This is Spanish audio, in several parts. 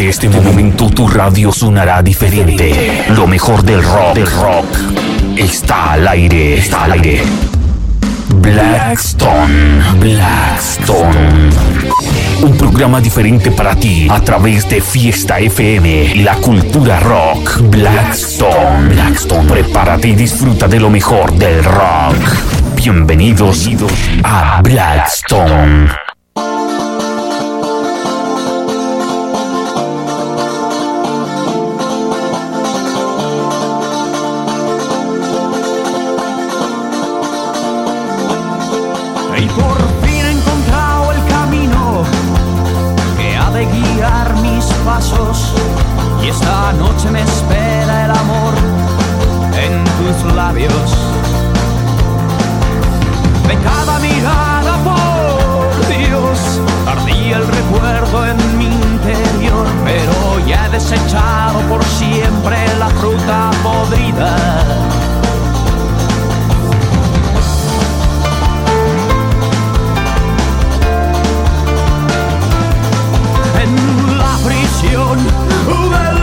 desde este momento tu radio sonará diferente. Lo mejor del rock, rock está al aire, está al aire. Blackstone, Blackstone. Un programa diferente para ti a través de Fiesta FM la cultura rock. Blackstone, Blackstone. Prepárate y disfruta de lo mejor del rock. Bienvenidos a Blackstone. Por fin he encontrado el camino que ha de guiar mis pasos. Y esta noche me espera el amor en tus labios. De cada mirada, por Dios, ardía el recuerdo en mi interior. Pero ya he desechado por siempre la fruta podrida.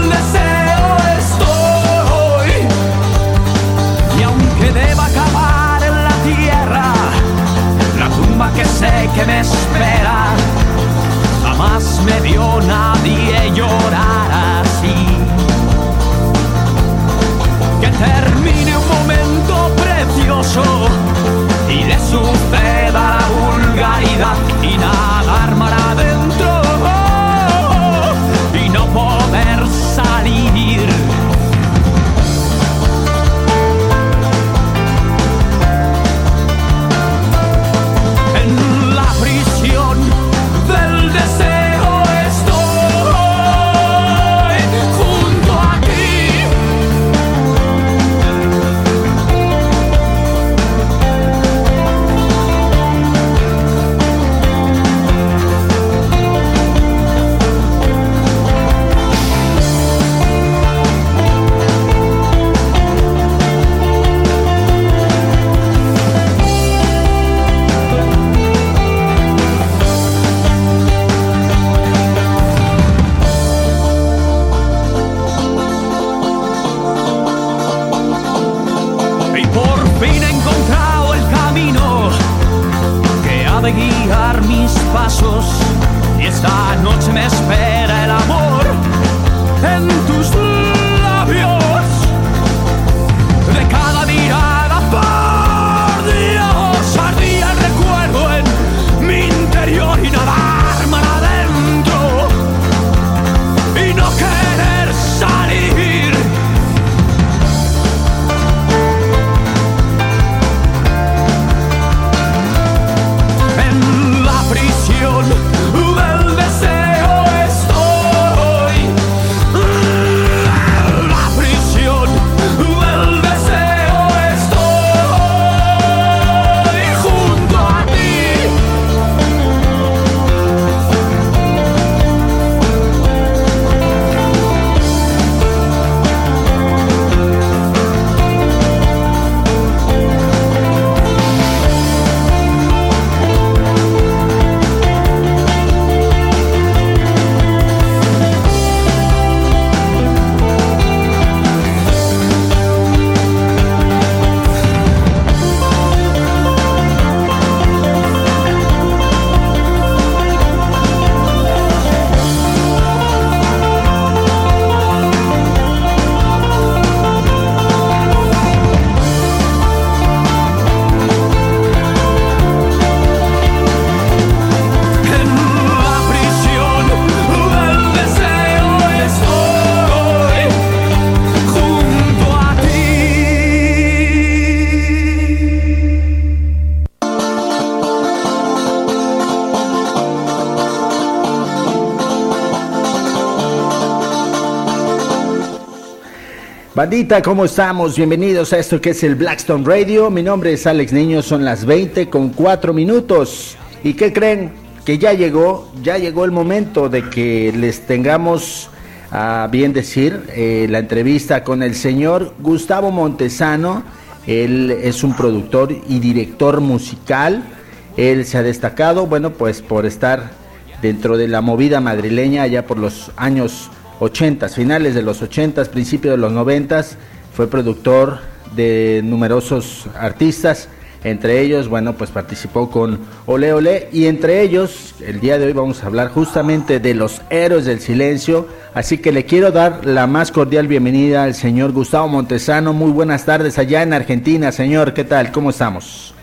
Deseo estoy. Y aunque deba acabar en la tierra, la tumba que sé que me espera, jamás me vio nadie llorar así. Que termine un momento precioso y le suceda la vulgaridad y nadar mar adentro Bandita, ¿cómo estamos? Bienvenidos a esto que es el Blackstone Radio. Mi nombre es Alex Niño, son las 20 con 4 minutos. ¿Y qué creen? Que ya llegó, ya llegó el momento de que les tengamos a bien decir eh, la entrevista con el señor Gustavo Montesano. Él es un productor y director musical. Él se ha destacado, bueno, pues por estar dentro de la movida madrileña allá por los años 80, finales de los 80, principios de los 90, fue productor de numerosos artistas, entre ellos, bueno, pues participó con Ole Ole y entre ellos, el día de hoy vamos a hablar justamente de los héroes del silencio, así que le quiero dar la más cordial bienvenida al señor Gustavo Montesano. Muy buenas tardes allá en Argentina, señor, ¿qué tal? ¿Cómo estamos?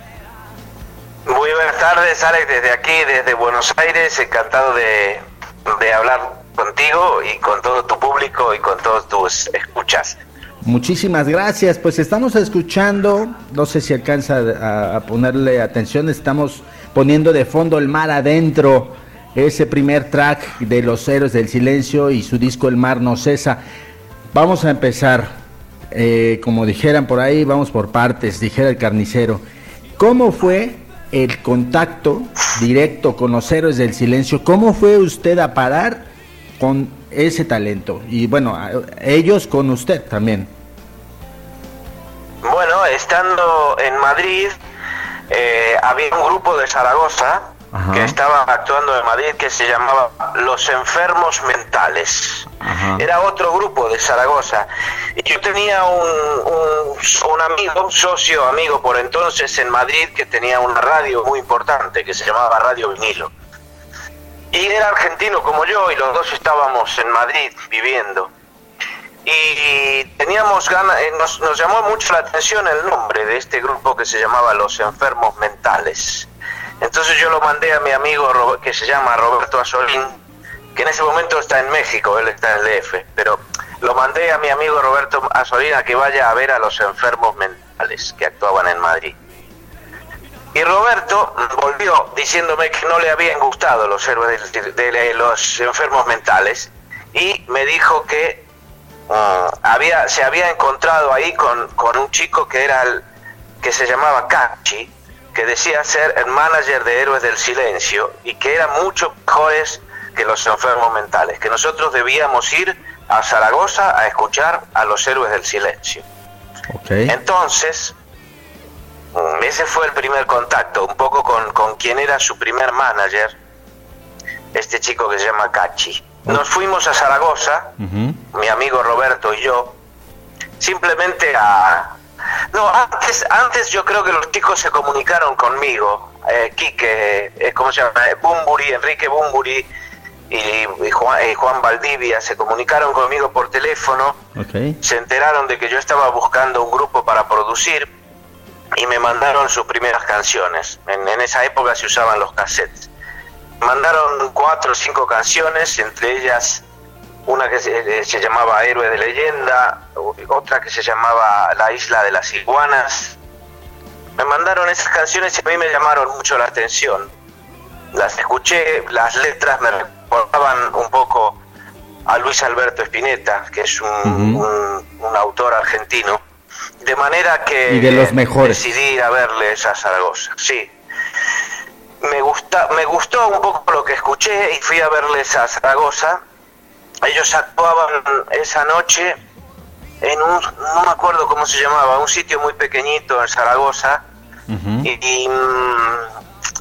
Muy buenas tardes, Alex, desde aquí, desde Buenos Aires, encantado de, de hablar contigo y con todo tu público y con todos tus escuchas. Muchísimas gracias. Pues estamos escuchando, no sé si alcanza a, ponerle atención, estamos poniendo de fondo el mar adentro, ese primer track de Los Héroes del Silencio y su disco El Mar No Cesa. Vamos a empezar, eh, como dijeran por ahí, vamos por partes, dijera el carnicero. ¿Cómo fue el contacto directo con los Héroes del Silencio? ¿Cómo fue usted a parar con ese talento? Y bueno, ellos con usted también. Bueno, estando en Madrid, eh, había un grupo de Zaragoza que estaba actuando en Madrid que se llamaba Los Enfermos Mentales. Era otro grupo de Zaragoza. Y yo tenía un, un, amigo, un socio amigo por entonces en Madrid que tenía una radio muy importante que se llamaba Radio Vinilo. Y era argentino como yo y los dos estábamos en Madrid viviendo y teníamos ganas, eh, nos, nos, llamó mucho la atención el nombre de este grupo que se llamaba Los Enfermos Mentales. Entonces yo lo mandé a mi amigo que se llama Roberto Asolín, que en ese momento está en México, él está en el DF, pero lo mandé a mi amigo Roberto Asolín a que vaya a ver a los enfermos mentales que actuaban en Madrid. Y Roberto volvió diciéndome que no le habían gustado los héroes de los enfermos mentales y me dijo que Ah, había, se había encontrado ahí con, un chico que era el, que se llamaba Cachi, que decía ser el manager de Héroes del Silencio y que eran mucho mejores que los enfermos mentales, que nosotros debíamos ir a Zaragoza a escuchar a los Héroes del Silencio. Entonces, mm, ese fue el primer contacto, un poco con, con quien era su primer manager, este chico que se llama Cachi. Nos fuimos a Zaragoza, mi amigo Roberto y yo, simplemente a... No, antes, antes yo creo que los chicos se comunicaron conmigo, eh, Quique, eh, ¿cómo se llama? Eh, Bumburi, Enrique Bumburi y, Juan, Valdivia se comunicaron conmigo por teléfono, se enteraron de que yo estaba buscando un grupo para producir y me mandaron sus primeras canciones. En, en esa época se usaban los cassettes mandaron cuatro o cinco canciones, entre ellas una que se, llamaba Héroe de Leyenda, otra que se llamaba La Isla de las Iguanas. Me mandaron esas canciones y a mí me llamaron mucho la atención. Las escuché, las letras me recordaban un poco a Luis Alberto Spinetta, que es un, un, autor argentino. De manera que de los mejores. decidí ir a verles a Zaragoza. Sí, me, gusta, me gustó un poco lo que escuché y fui a verles a Zaragoza. Ellos actuaban esa noche en un, no me acuerdo cómo se llamaba, un sitio muy pequeñito en Zaragoza. Y, mm,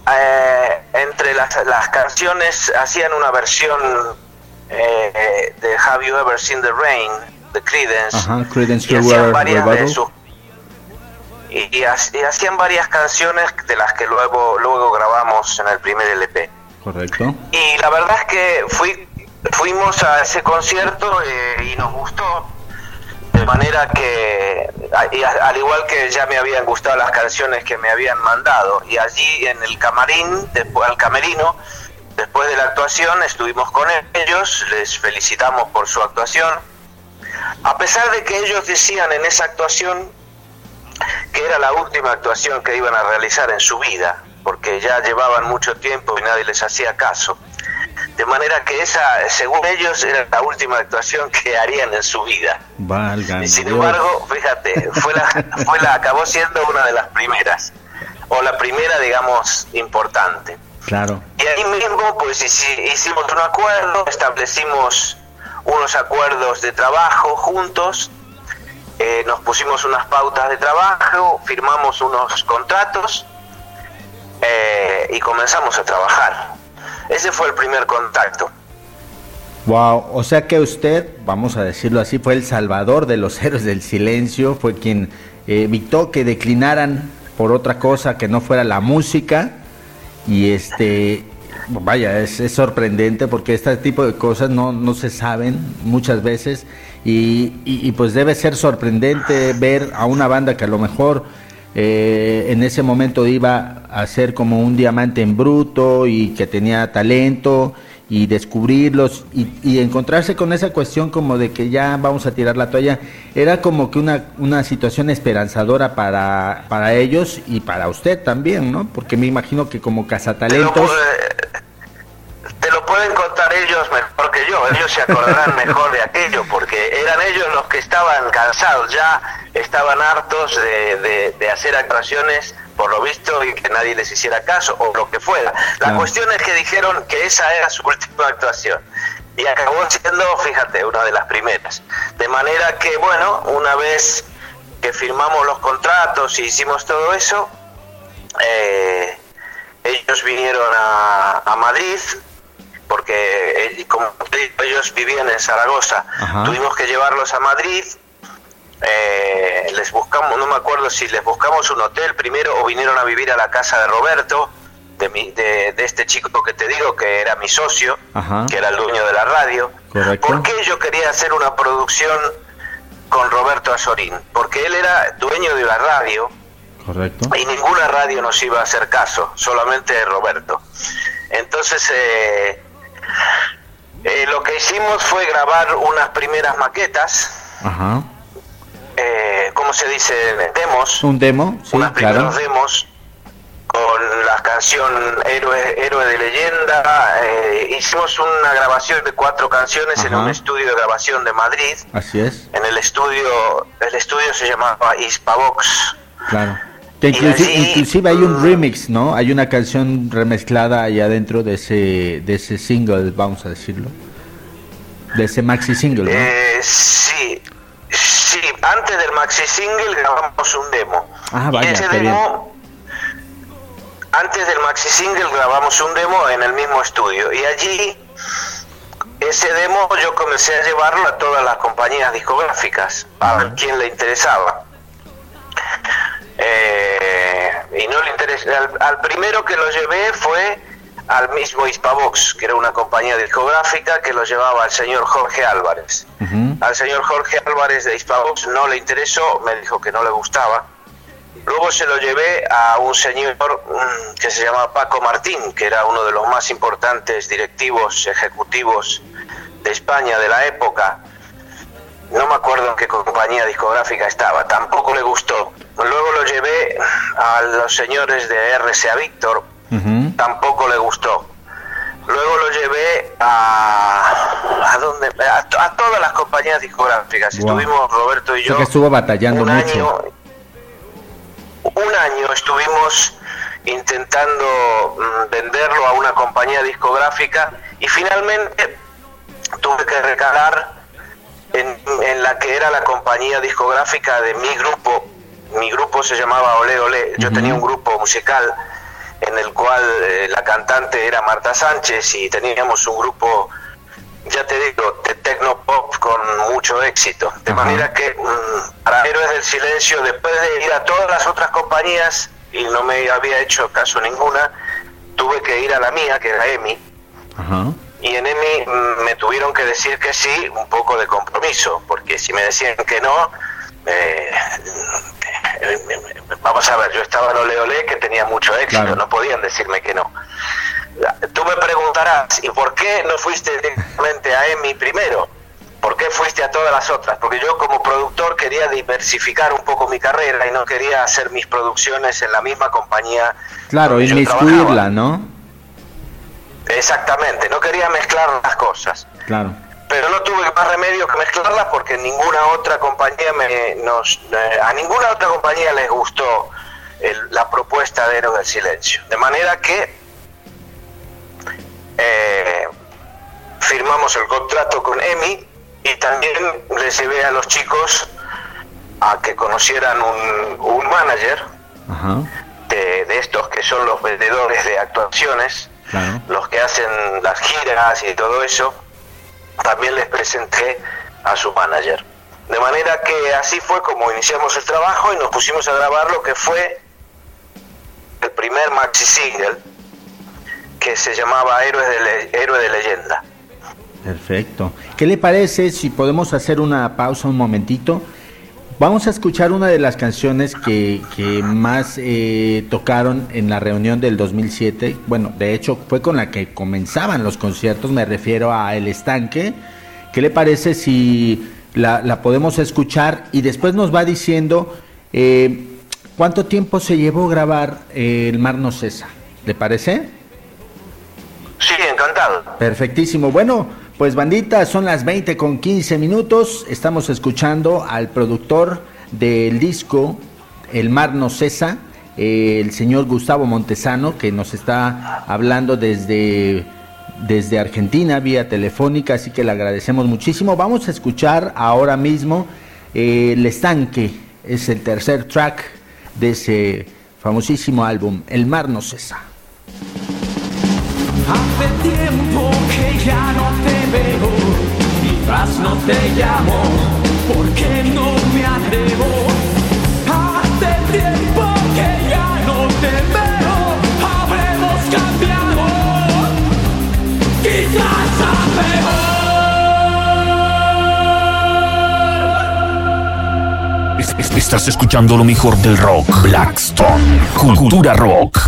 eh, entre las, las, canciones hacían una versión eh, de Have You Ever Seen the Rain, de Creedence. y hacían varias de sus y, hacían varias canciones de las que luego, luego grabamos en el primer LP. Correcto. Y la verdad es que fui, fuimos a ese concierto eh, y nos gustó. De manera que, al igual que ya me habían gustado las canciones que me habían mandado, y allí en el camarín, después, al camerino, después de la actuación, estuvimos con ellos, les felicitamos por su actuación. A pesar de que ellos decían en esa actuación que era la última actuación que iban a realizar en su vida, porque ya llevaban mucho tiempo y nadie les hacía caso. De manera que esa, según ellos, era la última actuación que harían en su vida. y sin embargo, fíjate, fue la, fue la, acabó siendo una de las primeras, o la primera, digamos, importante. Claro. Y ahí mismo, pues hicimos un acuerdo, establecimos unos acuerdos de trabajo juntos eh, nos pusimos unas pautas de trabajo, firmamos unos contratos eh, y comenzamos a trabajar. Ese fue el primer contacto. Wow, o sea que usted, vamos a decirlo así, fue el salvador de los héroes del silencio, fue quien eh, evitó que declinaran por otra cosa que no fuera la música y este vaya, es, sorprendente porque este tipo de cosas no, no se saben muchas veces y, y, pues debe ser sorprendente ver a una banda que a lo mejor eh, en ese momento iba a ser como un diamante en bruto y que tenía talento y descubrirlos y, encontrarse con esa cuestión como de que ya vamos a tirar la toalla, era como que una, una situación esperanzadora para, para ellos y para usted también, ¿no? Porque me imagino que como cazatalentos pueden contar ellos mejor que yo, ellos se acordarán mejor de aquello, porque eran ellos los que estaban cansados, ya estaban hartos de, de, hacer actuaciones por lo visto y que nadie les hiciera caso o lo que fuera. La cuestión es que dijeron que esa era su última actuación y acabó siendo, fíjate, una de las primeras. De manera que, bueno, una vez que firmamos los contratos y hicimos todo eso, eh, ellos vinieron a, a Madrid, porque eh, como ellos vivían en Zaragoza, tuvimos que llevarlos a Madrid. Eh, les buscamos, no me acuerdo si les buscamos un hotel primero o vinieron a vivir a la casa de Roberto, de, mi, de, este chico que te digo que era mi socio, que era el dueño de la radio. porque yo quería hacer una producción con Roberto Azorín? Porque él era dueño de la radio. Y ninguna radio nos iba a hacer caso, solamente Roberto. Entonces, eh, eh, lo que hicimos fue grabar unas primeras maquetas. Ajá. Eh, ¿Cómo se dice? Demos. Un demo, sí, unas primeros demos con la canción Héroe, Héroe de Leyenda. Eh, hicimos una grabación de cuatro canciones en un estudio de grabación de Madrid. Así es. En el estudio, el estudio se llamaba Hispavox. Claro inclusive, hay un remix, ¿no? Hay una canción remezclada allá dentro de ese, de ese single, vamos a decirlo. De ese maxi single, ¿no? Eh, sí, sí. Antes del maxi single grabamos un demo. Ah, vaya, ese demo, antes del maxi single grabamos un demo en el mismo estudio. Y allí, ese demo yo comencé a llevarlo a todas las compañías discográficas, a ver quién le interesaba. Eh, y no le interesa. Al, primero que lo llevé fue al mismo Hispavox, que era una compañía discográfica que lo llevaba al señor Jorge Álvarez. Al señor Jorge Álvarez de Hispavox no le interesó, me dijo que no le gustaba. Luego se lo llevé a un señor mm, que se llama Paco Martín, que era uno de los más importantes directivos ejecutivos de España de la época no me acuerdo en qué compañía discográfica estaba, tampoco le gustó. Luego lo llevé a los señores de RCA Víctor, tampoco le gustó. Luego lo llevé a a, dónde? a, todas las compañías discográficas. Estuvimos Roberto y yo. que estuvo batallando un Año, un año estuvimos intentando mm, venderlo a una compañía discográfica y finalmente tuve que recalar en, la que era la compañía discográfica de mi grupo. Mi grupo se llamaba Ole Ole. Yo tenía un grupo musical en el cual eh, la cantante era Marta Sánchez y teníamos un grupo, ya te digo, de tecnopop con mucho éxito. De manera que mm, para Héroes del Silencio, después de ir a todas las otras compañías y no me había hecho caso ninguna, tuve que ir a la mía, que era EMI. Ajá y en EMI me tuvieron que decir que sí, un poco de compromiso, porque si me decían que no, eh, vamos a ver, yo estaba en Ole Ole que tenía mucho éxito, no podían decirme que no. Tú me preguntarás, ¿y por qué no fuiste directamente a EMI primero? ¿Por qué fuiste a todas las otras? Porque yo como productor quería diversificar un poco mi carrera y no quería hacer mis producciones en la misma compañía. Claro, inmiscuirla, ¿no? Exactamente, no quería mezclar las cosas. Claro. Pero no tuve más remedio que mezclarlas porque ninguna otra compañía me nos eh, a ninguna otra compañía les gustó la propuesta de Héroe del Silencio. De manera que eh, firmamos el contrato con EMI y también les llevé a los chicos a que conocieran un, un manager De, de estos que son los vendedores de actuaciones los que hacen las giras y todo eso, también les presenté a su manager. De manera que así fue como iniciamos el trabajo y nos pusimos a grabar lo que fue el primer maxi single que se llamaba Héroes de, Héroe de Leyenda. Perfecto. ¿Qué le parece si podemos hacer una pausa un momentito? Vamos a escuchar una de las canciones que, más eh, tocaron en la reunión del 2007. Bueno, de hecho fue con la que comenzaban los conciertos, me refiero a El Estanque. ¿Qué le parece si la, podemos escuchar y después nos va diciendo eh, cuánto tiempo se llevó grabar eh, El Mar No Cesa? ¿Le parece? Sí, encantado. Perfectísimo. Bueno, pues bandita, son las 20 con 15 minutos. Estamos escuchando al productor del disco El Mar No Cesa, el señor Gustavo Montesano, que nos está hablando desde, desde Argentina vía telefónica, así que le agradecemos muchísimo. Vamos a escuchar ahora mismo eh, El Estanque, es el tercer track de ese famosísimo álbum, El Mar No Cesa. Hace tiempo que ya no te veo, quizás no te llamo, porque no me atrevo. Hace tiempo que ya no te veo, habremos cambiado, quizás a Estás escuchando lo mejor del rock. Blackstone. Cultura rock.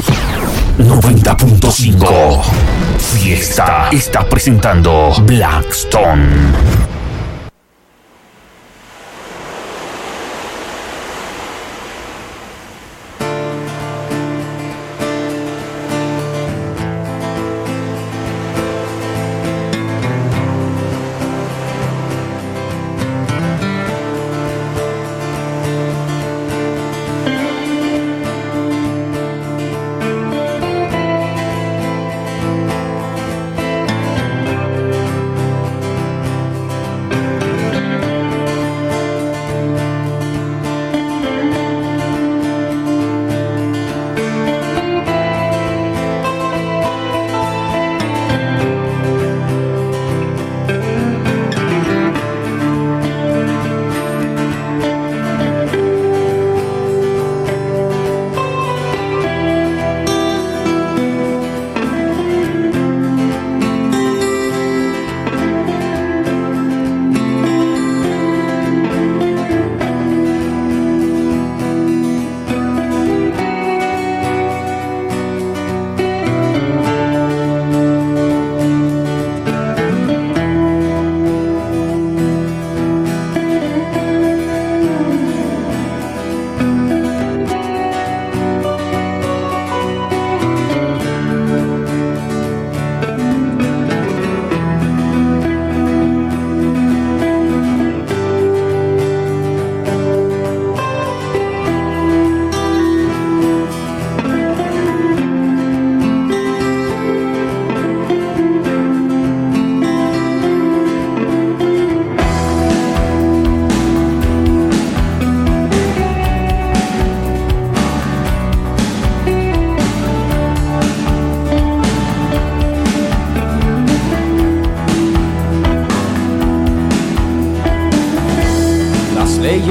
90.5. Fiesta está presentando Blackstone.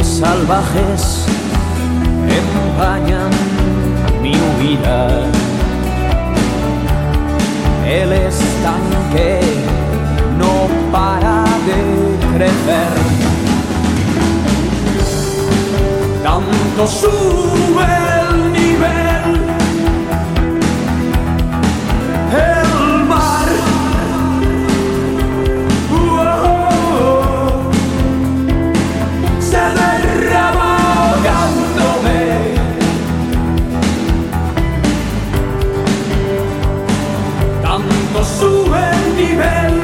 Salvajes empañan mi huida. El estanque no para de crecer. Tanto sube. estanque. viver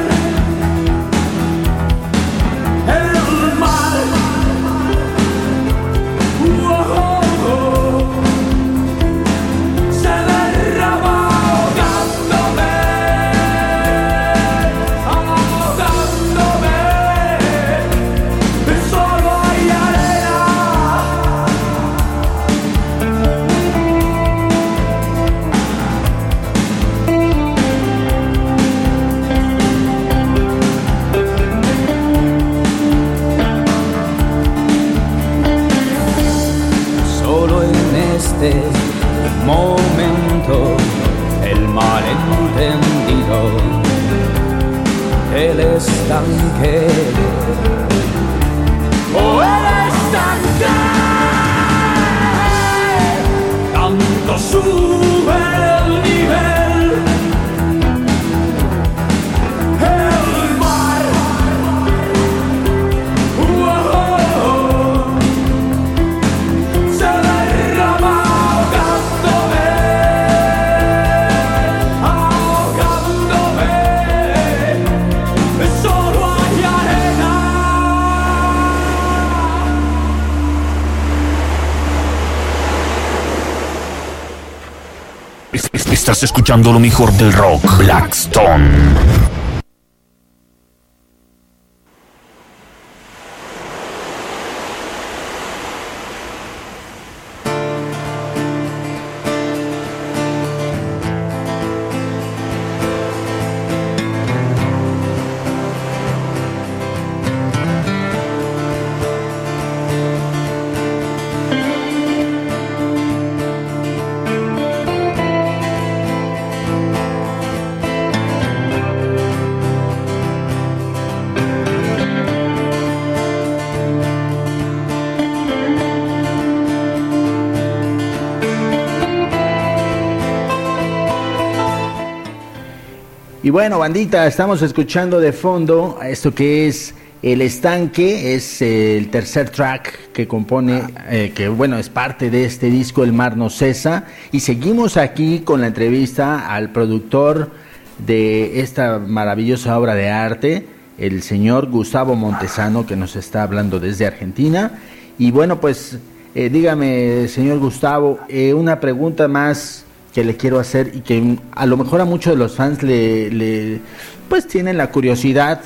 Tanto Estás escuchando lo mejor del rock, Blackstone. Bueno, bandita, estamos escuchando de fondo esto que es El Estanque, es eh, el tercer track que compone, eh, que bueno, es parte de este disco El Mar No Cesa. Y seguimos aquí con la entrevista al productor de esta maravillosa obra de arte, el señor Gustavo Montesano, que nos está hablando desde Argentina. Y bueno, pues eh, dígame, señor Gustavo, eh, una pregunta más que le quiero hacer y que a lo mejor a muchos de los fans le, le- pues tienen la curiosidad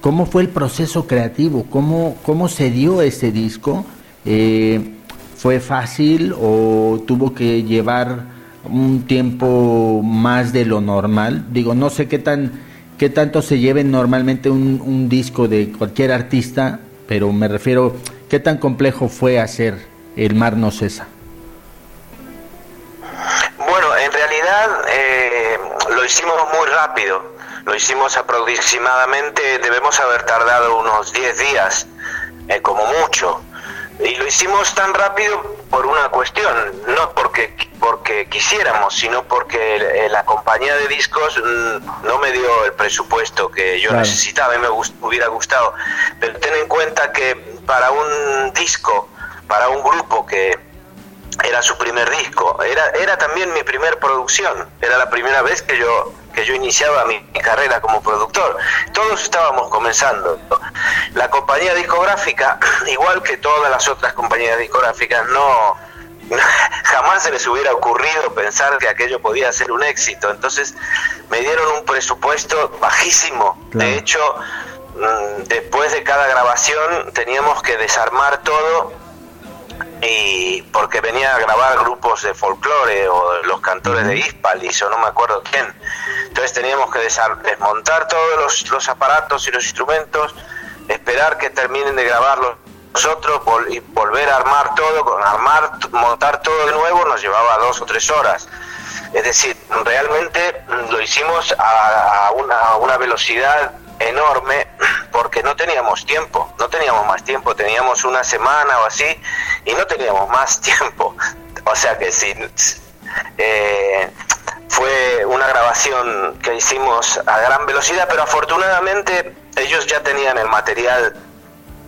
cómo fue el proceso creativo cómo cómo se dio este disco Eh, fue fácil o tuvo que llevar un tiempo más de lo normal digo no sé qué tan qué tanto se lleve normalmente un, un disco de cualquier artista pero me refiero qué tan complejo fue hacer el mar no cesa hicimos muy rápido. Lo hicimos aproximadamente, debemos haber tardado unos 10 días, eh, como mucho. Y lo hicimos tan rápido por una cuestión, no porque, porque quisiéramos, sino porque la compañía de discos mm, no me dio el presupuesto que yo Claro. necesitaba y me gust- hubiera gustado. Pero ten en cuenta que para un disco, para un grupo que era su primer disco, era, era también mi primer producción, era la primera vez que yo, que yo iniciaba mi, mi carrera como productor. Todos estábamos comenzando. La compañía discográfica, igual que todas las otras compañías discográficas, no jamás se les hubiera ocurrido pensar que aquello podía ser un éxito. Entonces me dieron un presupuesto bajísimo. Claro. De hecho, mm, después de cada grabación teníamos que desarmar todo y porque venía a grabar grupos de folclore o los cantores de Hispalis o no me acuerdo quién. Entonces teníamos que desmontar todos los, los aparatos y los instrumentos, esperar que terminen de grabarlos nosotros vol- y volver a armar todo, con armar, montar todo de nuevo nos llevaba dos o tres horas. Es decir, realmente lo hicimos a, a una, a una velocidad enorme porque no teníamos tiempo, no teníamos más tiempo, teníamos una semana o así y no teníamos más tiempo. O sea que sí, eh, fue una grabación que hicimos a gran velocidad, pero afortunadamente ellos ya tenían el material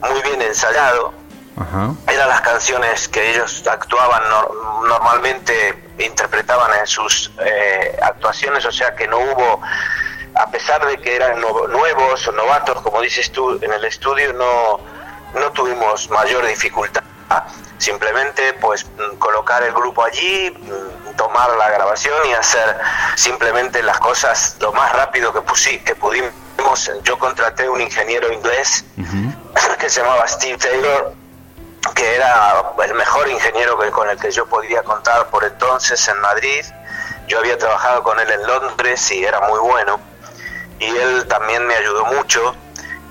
muy bien ensayado, Ajá. eran las canciones que ellos actuaban nor- normalmente interpretaban en sus eh, actuaciones o sea que no hubo a pesar de que eran no- nuevos o novatos como dices tú en el estudio no no tuvimos mayor dificultad simplemente pues colocar el grupo allí tomar la grabación y hacer simplemente las cosas lo más rápido que pusi- que pudimos yo contraté un ingeniero inglés que se llamaba Steve Taylor, que era el mejor ingeniero que- con el que yo podía contar por entonces en Madrid. Yo había trabajado con él en Londres y era muy bueno. Y él también me ayudó mucho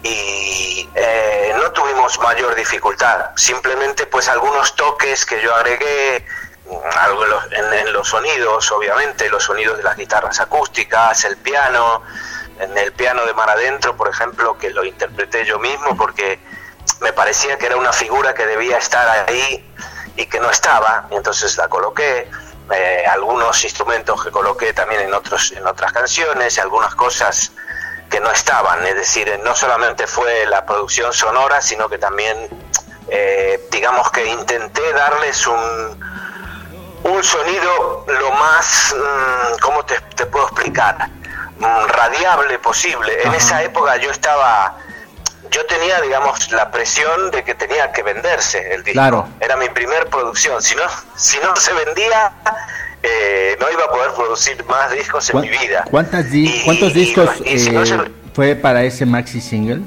y eh, no tuvimos mayor dificultad. Simplemente pues algunos toques que yo agregué algo en los- los sonidos, obviamente, los sonidos de las guitarras acústicas, el piano, en el piano de Mar Adentro, por ejemplo, que lo interpreté yo mismo porque me parecía que era una figura que debía estar ahí y que no estaba, y entonces la coloqué. Eh, algunos instrumentos que coloqué también en, otros, en otras canciones, algunas cosas que no estaban, es decir, no solamente fue la producción sonora, sino que también, eh, digamos que intenté darles un, un sonido lo más, mm, ¿cómo te, puedo explicar? Mm, radiable posible. En esa época yo estaba yo tenía, digamos, la presión de que tenía que venderse el disco. Claro. Era mi primer producción. Si no, si no se vendía, eh, no iba a poder producir más discos en mi vida. ¿Cuántos discos eh, fue para ese maxi single?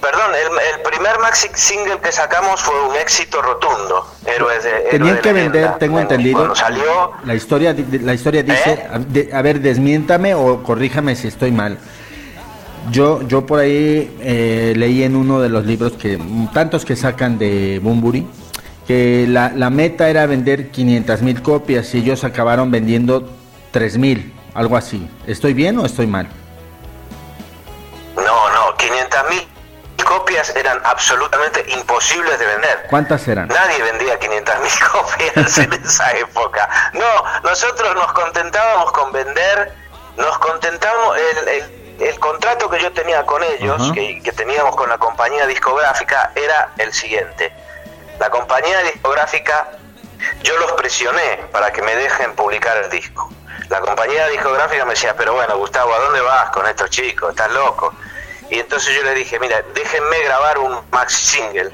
Perdón, el, primer maxi single que sacamos fue un éxito rotundo. Héroes de, Tenían que vender, tengo entendido. salió. La historia, la historia dice, ¿Eh? a ver, desmiéntame o corríjame si estoy mal yo, yo por ahí eh, leí en uno de los libros que tantos que sacan de Bumburi que la, la meta era vender 500 mil copias y ellos acabaron vendiendo 3 mil, algo así. ¿Estoy bien o estoy mal? No, no, 500 mil copias eran absolutamente imposibles de vender. ¿Cuántas eran? Nadie vendía 500 mil copias en esa época. No, nosotros nos contentábamos con vender, nos contentábamos, el el contrato que yo tenía con ellos, que, teníamos con la compañía discográfica, era el siguiente. La compañía discográfica, yo los presioné para que me dejen publicar el disco. La compañía discográfica me decía, pero bueno, Gustavo, ¿a dónde vas con estos chicos? ¿Estás loco? Y entonces yo le dije, mira, déjenme grabar un maxi single.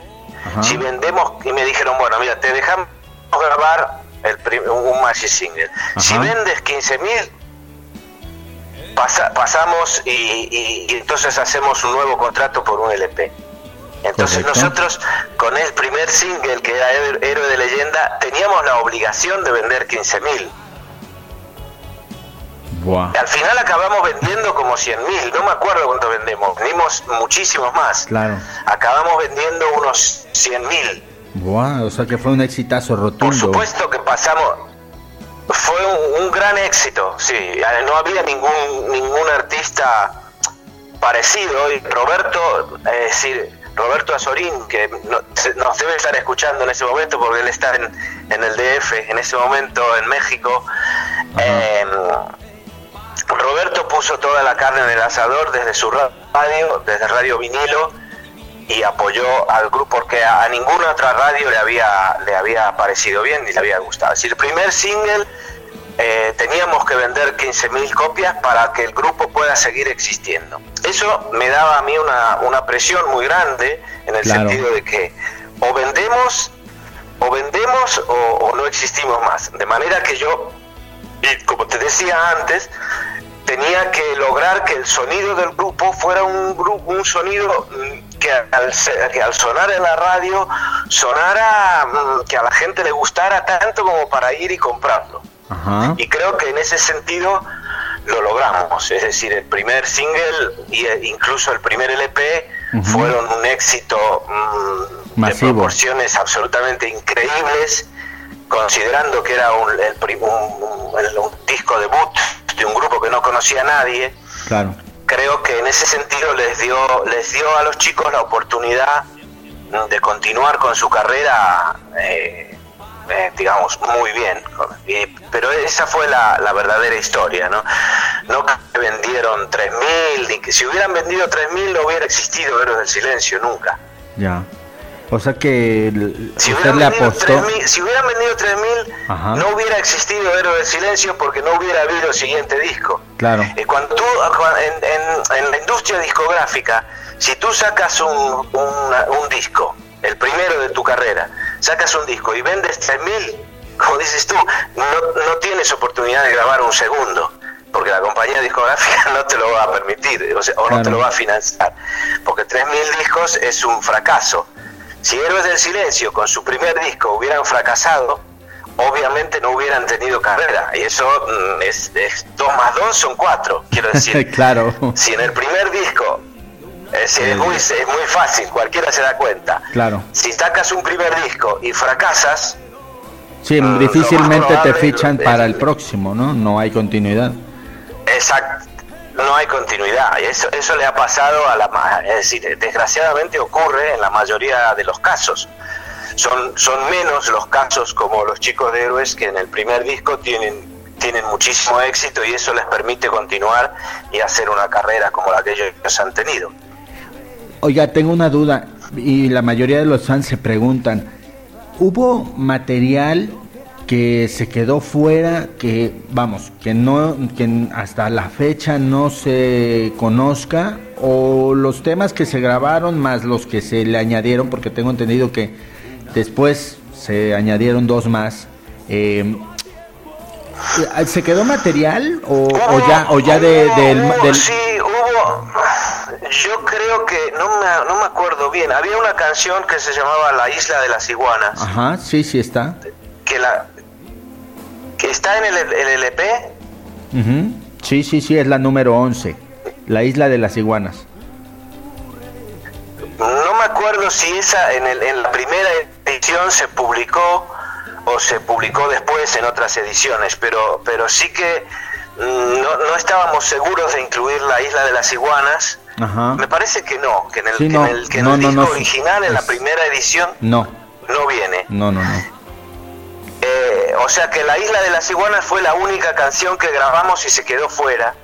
Si vendemos, y me dijeron, bueno, mira, te dejamos grabar el un maxi single. Si vendes 15 pasamos y, entonces hacemos un nuevo contrato por un LP. Entonces nosotros con el primer single que era Héroe de Leyenda teníamos la obligación de vender 15 mil. Al final acabamos vendiendo como 100 mil, no me acuerdo cuánto vendemos, vendimos muchísimos más. Claro. Acabamos vendiendo unos 100 mil. o sea que fue un exitazo rotundo. Por supuesto que pasamos, fue un, gran éxito, sí. No había ningún, ningún artista parecido. Y Roberto, es decir, Roberto Azorín, que nos debe estar escuchando en ese momento porque él está en, en el DF, en ese momento en México. Em, Roberto puso toda la carne en el asador desde su radio, desde Radio Vinilo y apoyó al grupo porque a, ninguna otra radio le había, le había parecido bien ni le había gustado. Es decir, el primer single eh, teníamos que vender 15.000 copias para que el grupo pueda seguir existiendo. Eso me daba a mí una, una presión muy grande en el sentido de que o vendemos o vendemos o, no existimos más. De manera que yo, y como te decía antes, tenía que lograr que el sonido del grupo fuera un, grupo, un sonido mm, que al, que al sonar en la radio sonara, mm, que a la gente le gustara tanto como para ir y comprarlo. Y creo que en ese sentido lo logramos. Es decir, el primer single e incluso el primer LP fueron un éxito mm, de proporciones absolutamente increíbles, considerando que era un, el, un, un disco debut de un grupo que no conocía a nadie, claro. creo que en ese sentido les dio, les dio a los chicos la oportunidad de continuar con su carrera, eh, eh, digamos, muy bien. pero esa fue la, la, verdadera historia, ¿no? No que vendieron 3.000, ni que si hubieran vendido 3.000 no hubiera existido Héroes del Silencio nunca. Ya. O sea que si usted le apostó. si hubieran vendido 3.000, no hubiera existido Héroe del Silencio porque no hubiera habido el siguiente disco. Claro. Cuando tú, en, en, la industria discográfica, si tú sacas un, un, disco, el primero de tu carrera, sacas un disco y vendes 3.000, como dices tú, no, no tienes oportunidad de grabar un segundo porque la compañía discográfica no te lo va a permitir o, sea, o no te lo va a financiar, porque 3.000 discos es un fracaso. Si Héroes del Silencio con su primer disco hubieran fracasado, obviamente no hubieran tenido carrera. Y eso mm, es, dos más dos son cuatro, quiero decir. claro. Si en el primer disco es, muy, es muy fácil, cualquiera se da cuenta. Claro. Si sacas un primer disco y fracasas, Sí, mm, difícilmente te fichan para el próximo, ¿no? No hay continuidad. Exacto. No hay continuidad. Eso, eso le ha pasado a la... Es decir, desgraciadamente ocurre en la mayoría de los casos. Son, son menos los casos como los chicos de héroes que en el primer disco tienen tienen muchísimo éxito y eso les permite continuar y hacer una carrera como la que ellos han tenido. Oiga, tengo una duda y la mayoría de los fans se preguntan, ¿hubo material que se quedó fuera, que vamos, que no, que hasta la fecha no se conozca, o los temas que se grabaron más los que se le añadieron, porque tengo entendido que después se añadieron dos más. Eh, ¿Se quedó material o, ya o ya de, del, Sí, hubo. Yo creo que no me, no me acuerdo bien. Había una canción que se llamaba La Isla de las Iguanas. Ajá, sí, sí está. Que la está en el, LP. Sí, sí, sí, es la número 11, La Isla de las Iguanas. No me acuerdo si esa en, el, en la primera edición se publicó o se publicó después en otras ediciones, pero, pero sí que mm, no, no estábamos seguros de incluir la Isla de las Iguanas. Me parece que no, que en el, en el, que en el disco original, en la primera edición, no, no viene. No, no, no. Eh, o sea que La Isla de las Iguanas fue la única canción que grabamos y se quedó fuera,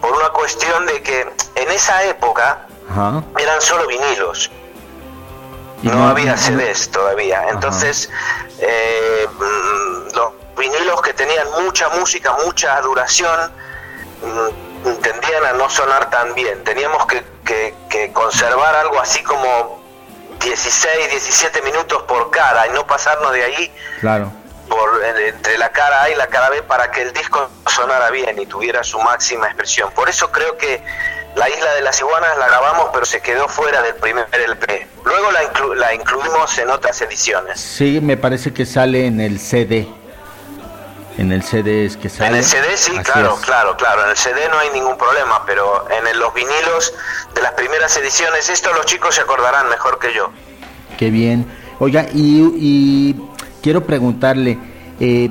por una cuestión de que en esa época eran solo vinilos. No, había CDs todavía. Entonces, eh, mm, los vinilos que tenían mucha música, mucha duración, mm, tendían a no sonar tan bien. Teníamos que, que conservar algo así como 16, 17 minutos por cara y no pasarnos de ahí. Claro por, entre la cara A y la cara B para que el disco sonara bien y tuviera su máxima expresión. Por eso creo que la Isla de las Iguanas la grabamos, pero se quedó fuera del primer LP. Luego la, la incluimos en otras ediciones. Sí, me parece que sale en el CD. En el CD es que sale. En el CD sí, claro, claro, claro. En el CD no hay ningún problema, pero en los vinilos de las primeras ediciones, esto los chicos se acordarán mejor que yo. Qué bien. Oiga, y quiero preguntarle, eh,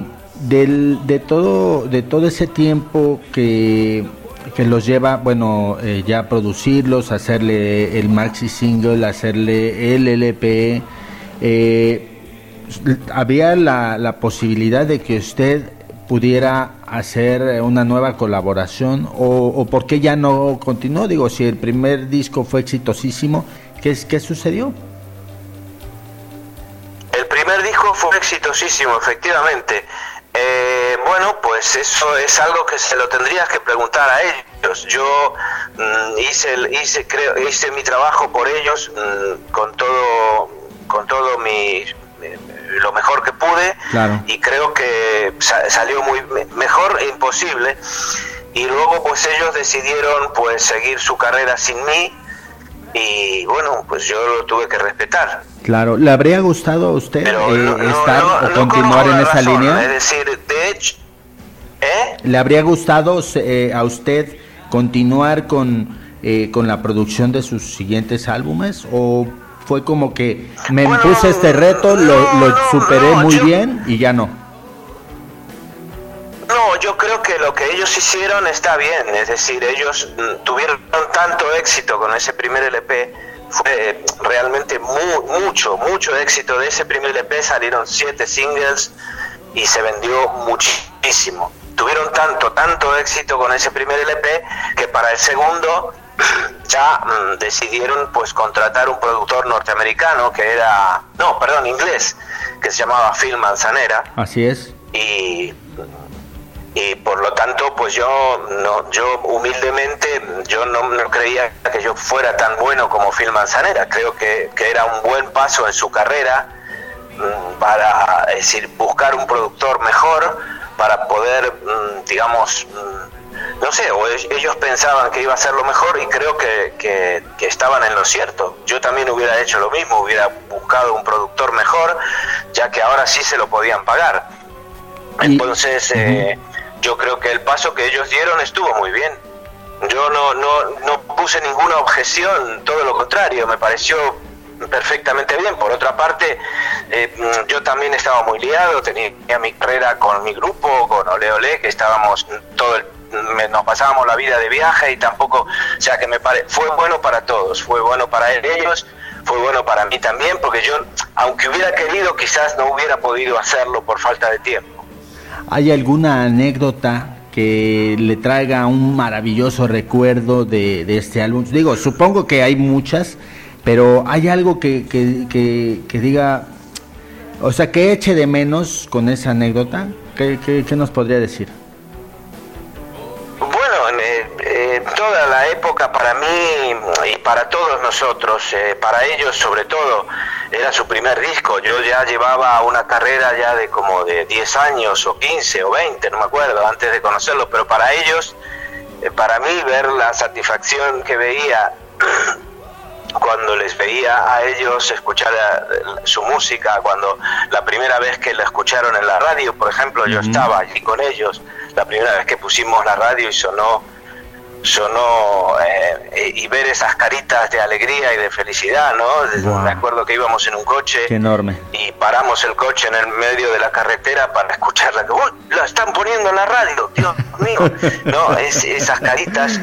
del, de, todo, de todo ese tiempo que, que los lleva, bueno, eh, ya producirlos, hacerle el maxi single, hacerle el LP, eh, ¿había la, la posibilidad de que usted pudiera hacer una nueva colaboración o, o por qué ya no continuó? Digo, si el primer disco fue exitosísimo, ¿qué, qué sucedió? Fue exitosísimo, efectivamente. Eh, bueno, pues eso es algo que se lo tendrías que preguntar a ellos. Yo mm, hice, hice, creo, hice mi trabajo por ellos mm, con todo, con todo mi lo mejor que pude y creo que salió muy mejor e imposible. Y luego pues ellos decidieron pues seguir su carrera sin mí y bueno, pues yo lo tuve que respetar. Claro, ¿le habría gustado a usted eh, estar o continuar en esa línea? Es decir, de hecho, ¿eh? ¿Le habría gustado eh, a usted continuar con, con la producción de sus siguientes álbumes o fue como que me impuse este reto, lo, lo superé muy bien y ya no? No, yo creo que lo que ellos hicieron está bien, es decir, ellos mm, tuvieron tanto éxito con ese primer LP, fue realmente mucho, mucho éxito de ese primer LP, salieron siete singles y se vendió muchísimo. Tuvieron tanto, tanto éxito con ese primer LP que para el segundo ya mm, decidieron pues contratar un productor norteamericano que era, no, perdón, inglés, que se llamaba Phil Manzanera. Así es. Y y por lo tanto pues yo no yo humildemente yo no, creía que yo fuera tan bueno como Phil Manzanera. Creo que, era un buen paso en su carrera mm, para decir buscar un productor mejor para poder mm, digamos mm, no sé o ellos pensaban que iba a ser lo mejor y creo que, que, estaban en lo cierto. Yo también hubiera hecho lo mismo hubiera buscado un productor mejor ya que ahora sí se lo podían pagar entonces eh, yo creo que el paso que ellos dieron estuvo muy bien. Yo no, no, no puse ninguna objeción, todo lo contrario, me pareció perfectamente bien. Por otra parte, eh, yo también estaba muy liado, tenía mi carrera con mi grupo, con Ole Ole, que estábamos todo el, nos pasábamos la vida de viaje y tampoco, o sea que me pare, fue bueno para todos, fue bueno para ellos, fue bueno para mí también, porque yo, aunque hubiera querido, quizás no hubiera podido hacerlo por falta de tiempo. ¿Hay alguna anécdota que le traiga un maravilloso recuerdo de, este álbum? Digo, supongo que hay muchas, pero hay algo que, que, que, diga, o sea, que eche de menos con esa anécdota. ¿Qué, qué, nos podría decir? Bueno, eh, toda la época para mí y para todos nosotros, eh, para ellos sobre todo, era su primer disco. Yo ya llevaba una carrera ya de como de 10 años o 15 o 20, no me acuerdo, antes de conocerlo, pero para ellos, eh, para mí ver la satisfacción que veía cuando les veía a ellos escuchar su música, cuando la primera vez que la escucharon en la radio, por ejemplo, yo estaba allí con ellos, la primera vez que pusimos la radio y sonó, sonó eh, y ver esas caritas de alegría y de felicidad, ¿no? Me acuerdo que íbamos en un coche enorme. y paramos el coche en el medio de la carretera para escucharla, que la están poniendo en la radio, Dios mío, no, es, esas caritas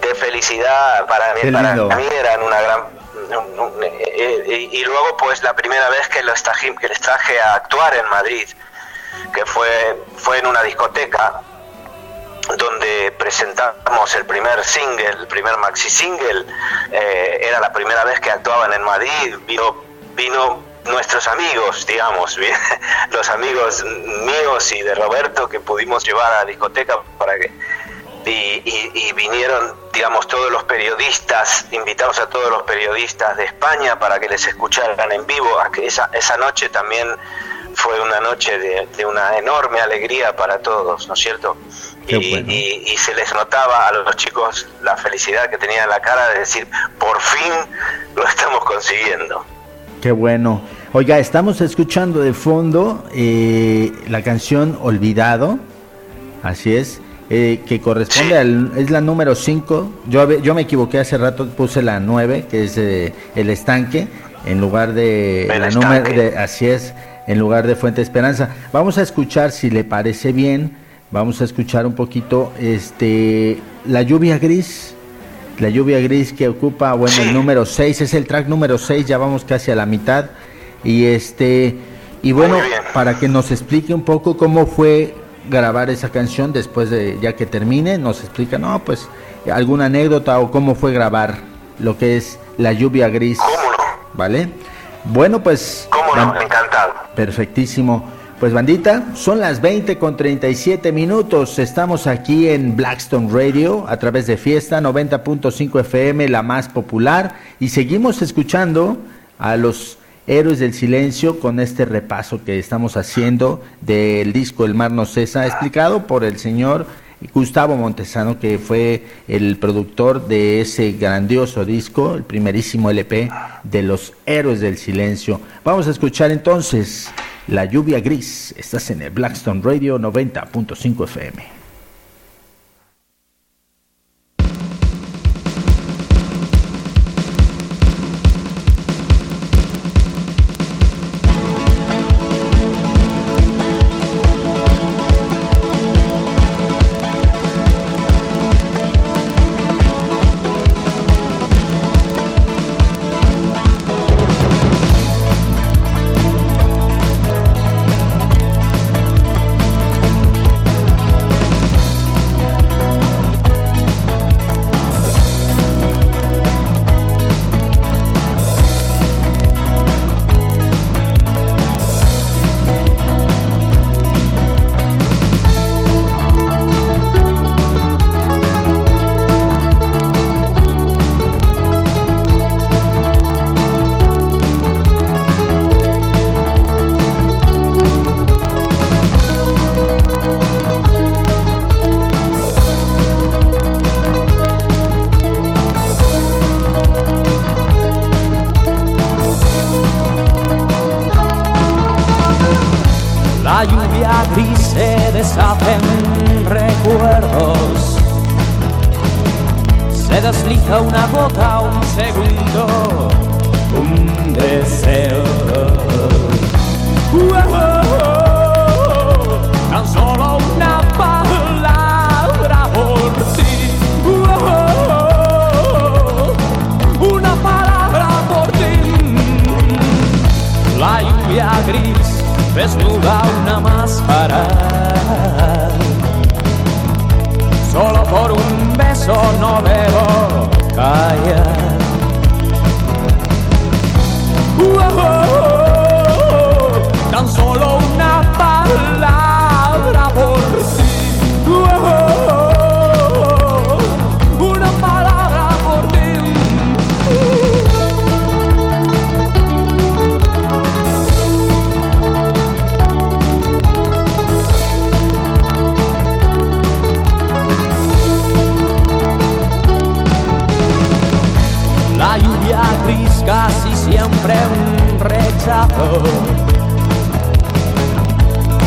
de felicidad para mí, para mí eran una gran eh, eh, y, luego pues la primera vez que, los traje, que les traje a actuar en Madrid que fue fue en una discoteca donde presentamos el primer single, el primer maxi single, eh, era la primera vez que actuaban en Madrid, vino, vino nuestros amigos, digamos, los amigos míos y de Roberto que pudimos llevar a la discoteca para que y, vinieron, digamos, todos los periodistas, invitamos a todos los periodistas de España para que les escucharan en vivo. Esa, esa noche también fue una noche de, una enorme alegría para todos, ¿no es cierto? Y, se les notaba a los chicos la felicidad que tenían en la cara de decir, por fin lo estamos consiguiendo. Qué bueno. Oiga, estamos escuchando de fondo eh, la canción Olvidado, así es, eh, que corresponde al, es la número 5. Yo, yo me equivoqué hace rato, puse la 9, que es eh, el estanque, en lugar de la número, de, así es, en lugar de Fuente Esperanza. Vamos a escuchar, si le parece bien, vamos a escuchar un poquito este La lluvia gris. La lluvia gris que ocupa, bueno, el número 6, es el track número 6, ya vamos casi a la mitad. Y este y bueno, para que nos explique un poco cómo fue grabar esa canción después de ya que termine, nos explica, no, pues alguna anécdota o cómo fue grabar lo que es La lluvia gris. ¿Vale? Bueno, pues ¿Cómo no? Encantado. Perfectísimo. Pues bandita, son las 20 con 37 minutos. Estamos aquí en Blackstone Radio a través de Fiesta 90.5 FM, la más popular, y seguimos escuchando a los Héroes del Silencio con este repaso que estamos haciendo del disco El Mar No Cesa, explicado por el señor Gustavo Montesano, que fue el productor de ese grandioso disco, el primerísimo LP de los Héroes del Silencio. Vamos a escuchar entonces La lluvia gris. Estás en el Blackstone Radio 90.5 FM.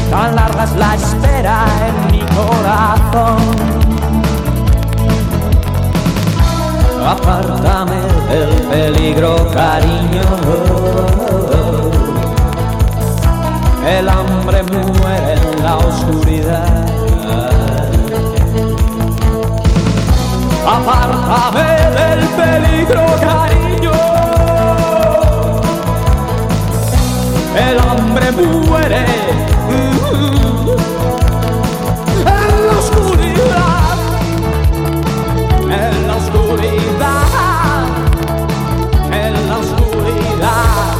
Tan larga la espera en mi corazón. Apártame del peligro, cariño. El hambre muere en la oscuridad. Apártame del peligro, cariño. El hombre muere. En la oscuridad, en la oscuridad, en la oscuridad,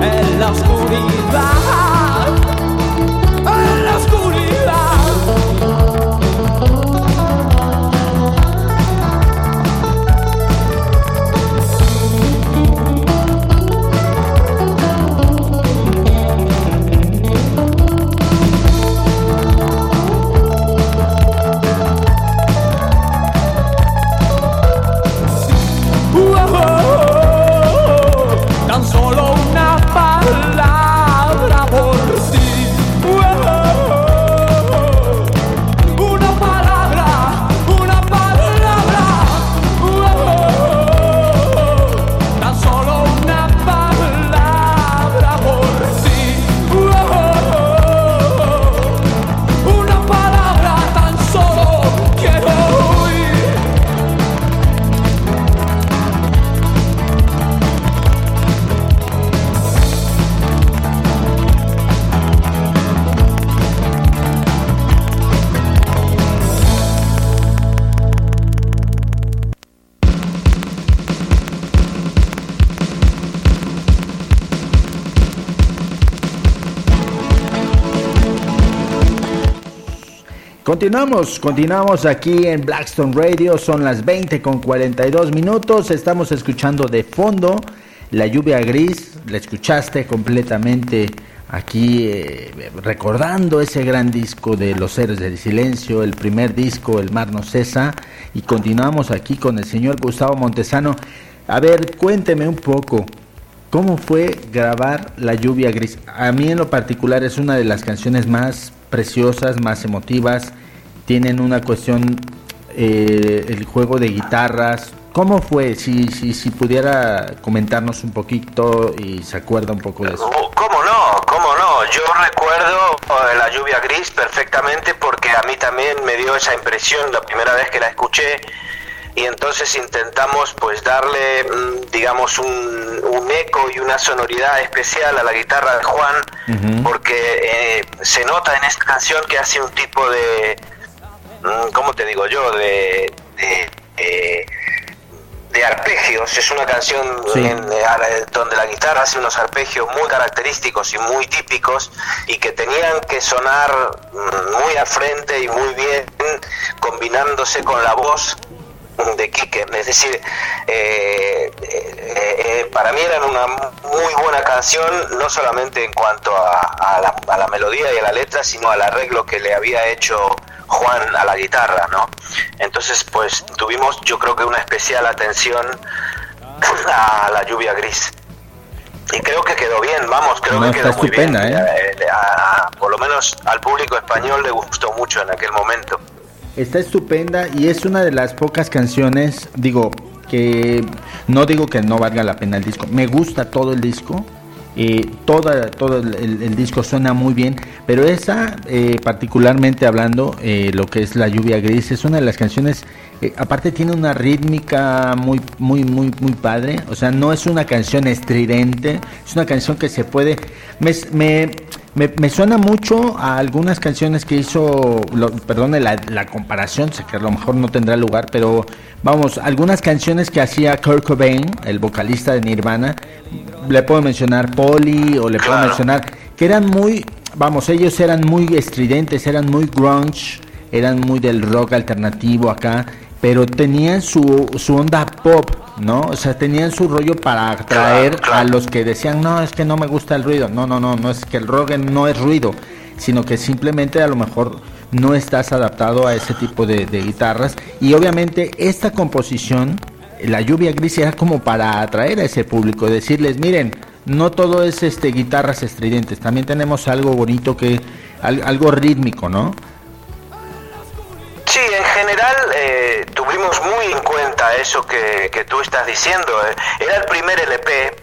en la oscuridad. Continuamos, continuamos aquí en Blackstone Radio, son las 20 con 42 minutos, estamos escuchando de fondo la lluvia gris, la escuchaste completamente aquí eh, recordando ese gran disco de Los Héroes del Silencio, el primer disco, El Mar no cesa, y continuamos aquí con el señor Gustavo Montesano. A ver, cuénteme un poco, ¿cómo fue grabar La lluvia gris? A mí en lo particular es una de las canciones más preciosas, más emotivas, tienen una cuestión, eh, el juego de guitarras. ¿Cómo fue? Si, si, si pudiera comentarnos un poquito y se acuerda un poco de eso. ¿Cómo no? ¿Cómo no? Yo recuerdo eh, la lluvia gris perfectamente porque a mí también me dio esa impresión la primera vez que la escuché y entonces intentamos pues darle mm, digamos un, un, eco y una sonoridad especial a la guitarra de Juan porque eh, se nota en esta canción que hace un tipo de Mm, ¿cómo te digo yo? De, de, arpegios. Es una canción donde la guitarra hace unos arpegios muy característicos y muy típicos y que tenían que sonar mm, muy al frente y muy bien combinándose con la voz de Quique, es decir, eh, eh, eh, para mí eran una muy buena canción, no solamente en cuanto a, la, a, la, melodía y a la letra, sino al arreglo que le había hecho Juan a la guitarra, ¿no? Entonces, pues tuvimos yo creo que una especial atención a la lluvia gris. Y creo que quedó bien, vamos, creo que quedó muy bien. ¿eh? Eh, por lo menos al público español le gustó mucho en aquel momento. Está estupenda y es una de las pocas canciones, digo, que no digo que no valga la pena el disco, me gusta todo el disco, eh, toda, todo el, disco suena muy bien, pero esa, eh, particularmente hablando, eh, lo que es La lluvia gris, es una de las canciones aparte tiene una rítmica muy, muy, muy, muy padre. O sea, no es una canción estridente, es una canción que se puede... Me, me, suena mucho a algunas canciones que hizo, perdone la, la, comparación, sé que a lo mejor no tendrá lugar, pero vamos, algunas canciones que hacía Kurt Cobain, el vocalista de Nirvana, le puedo mencionar Polly o le puedo mencionar, que eran muy, vamos, ellos eran muy estridentes, eran muy grunge, eran muy del rock alternativo acá pero tenían su, su onda pop, ¿no? O sea, tenían su rollo para atraer a los que decían, no, es que no me gusta el ruido. No, no, no, no es que el rock no es ruido, sino que simplemente a lo mejor no estás adaptado a ese tipo de, guitarras. Y obviamente esta composición, la lluvia gris, era como para atraer a ese público, decirles, miren, no todo es este guitarras estridentes, también tenemos algo bonito que, algo rítmico, ¿no? Sí, en general eh, tuvimos muy en cuenta eso que, que tú estás diciendo. Eh. Era el primer LP.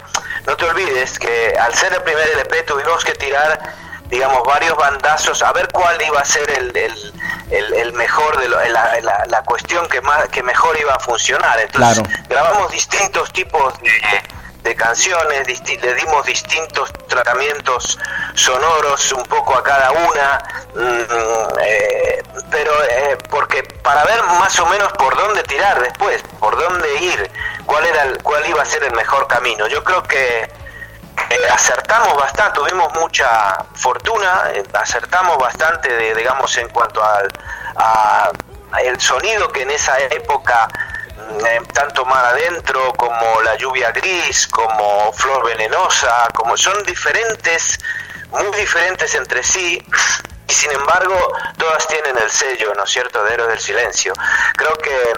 No te olvides que al ser el primer LP tuvimos que tirar, digamos, varios bandazos a ver cuál iba a ser el, el, el, mejor, de la, la, la, cuestión que, más, que mejor iba a funcionar. Entonces grabamos distintos tipos de de canciones, le dimos distintos tratamientos sonoros un poco a cada una, mm, eh, pero eh, porque para ver más o menos por dónde tirar después, por dónde ir, cuál era el, cuál iba a ser el mejor camino. Yo creo que acertamos bastante, tuvimos mucha fortuna, eh, acertamos bastante, de, digamos, en cuanto al a el sonido que en esa época tanto Mar Adentro como La Lluvia Gris, como Flor Venenosa, como son diferentes, muy diferentes entre sí, y sin embargo todas tienen el sello, ¿no es cierto?, de Héroes del Silencio. Creo que,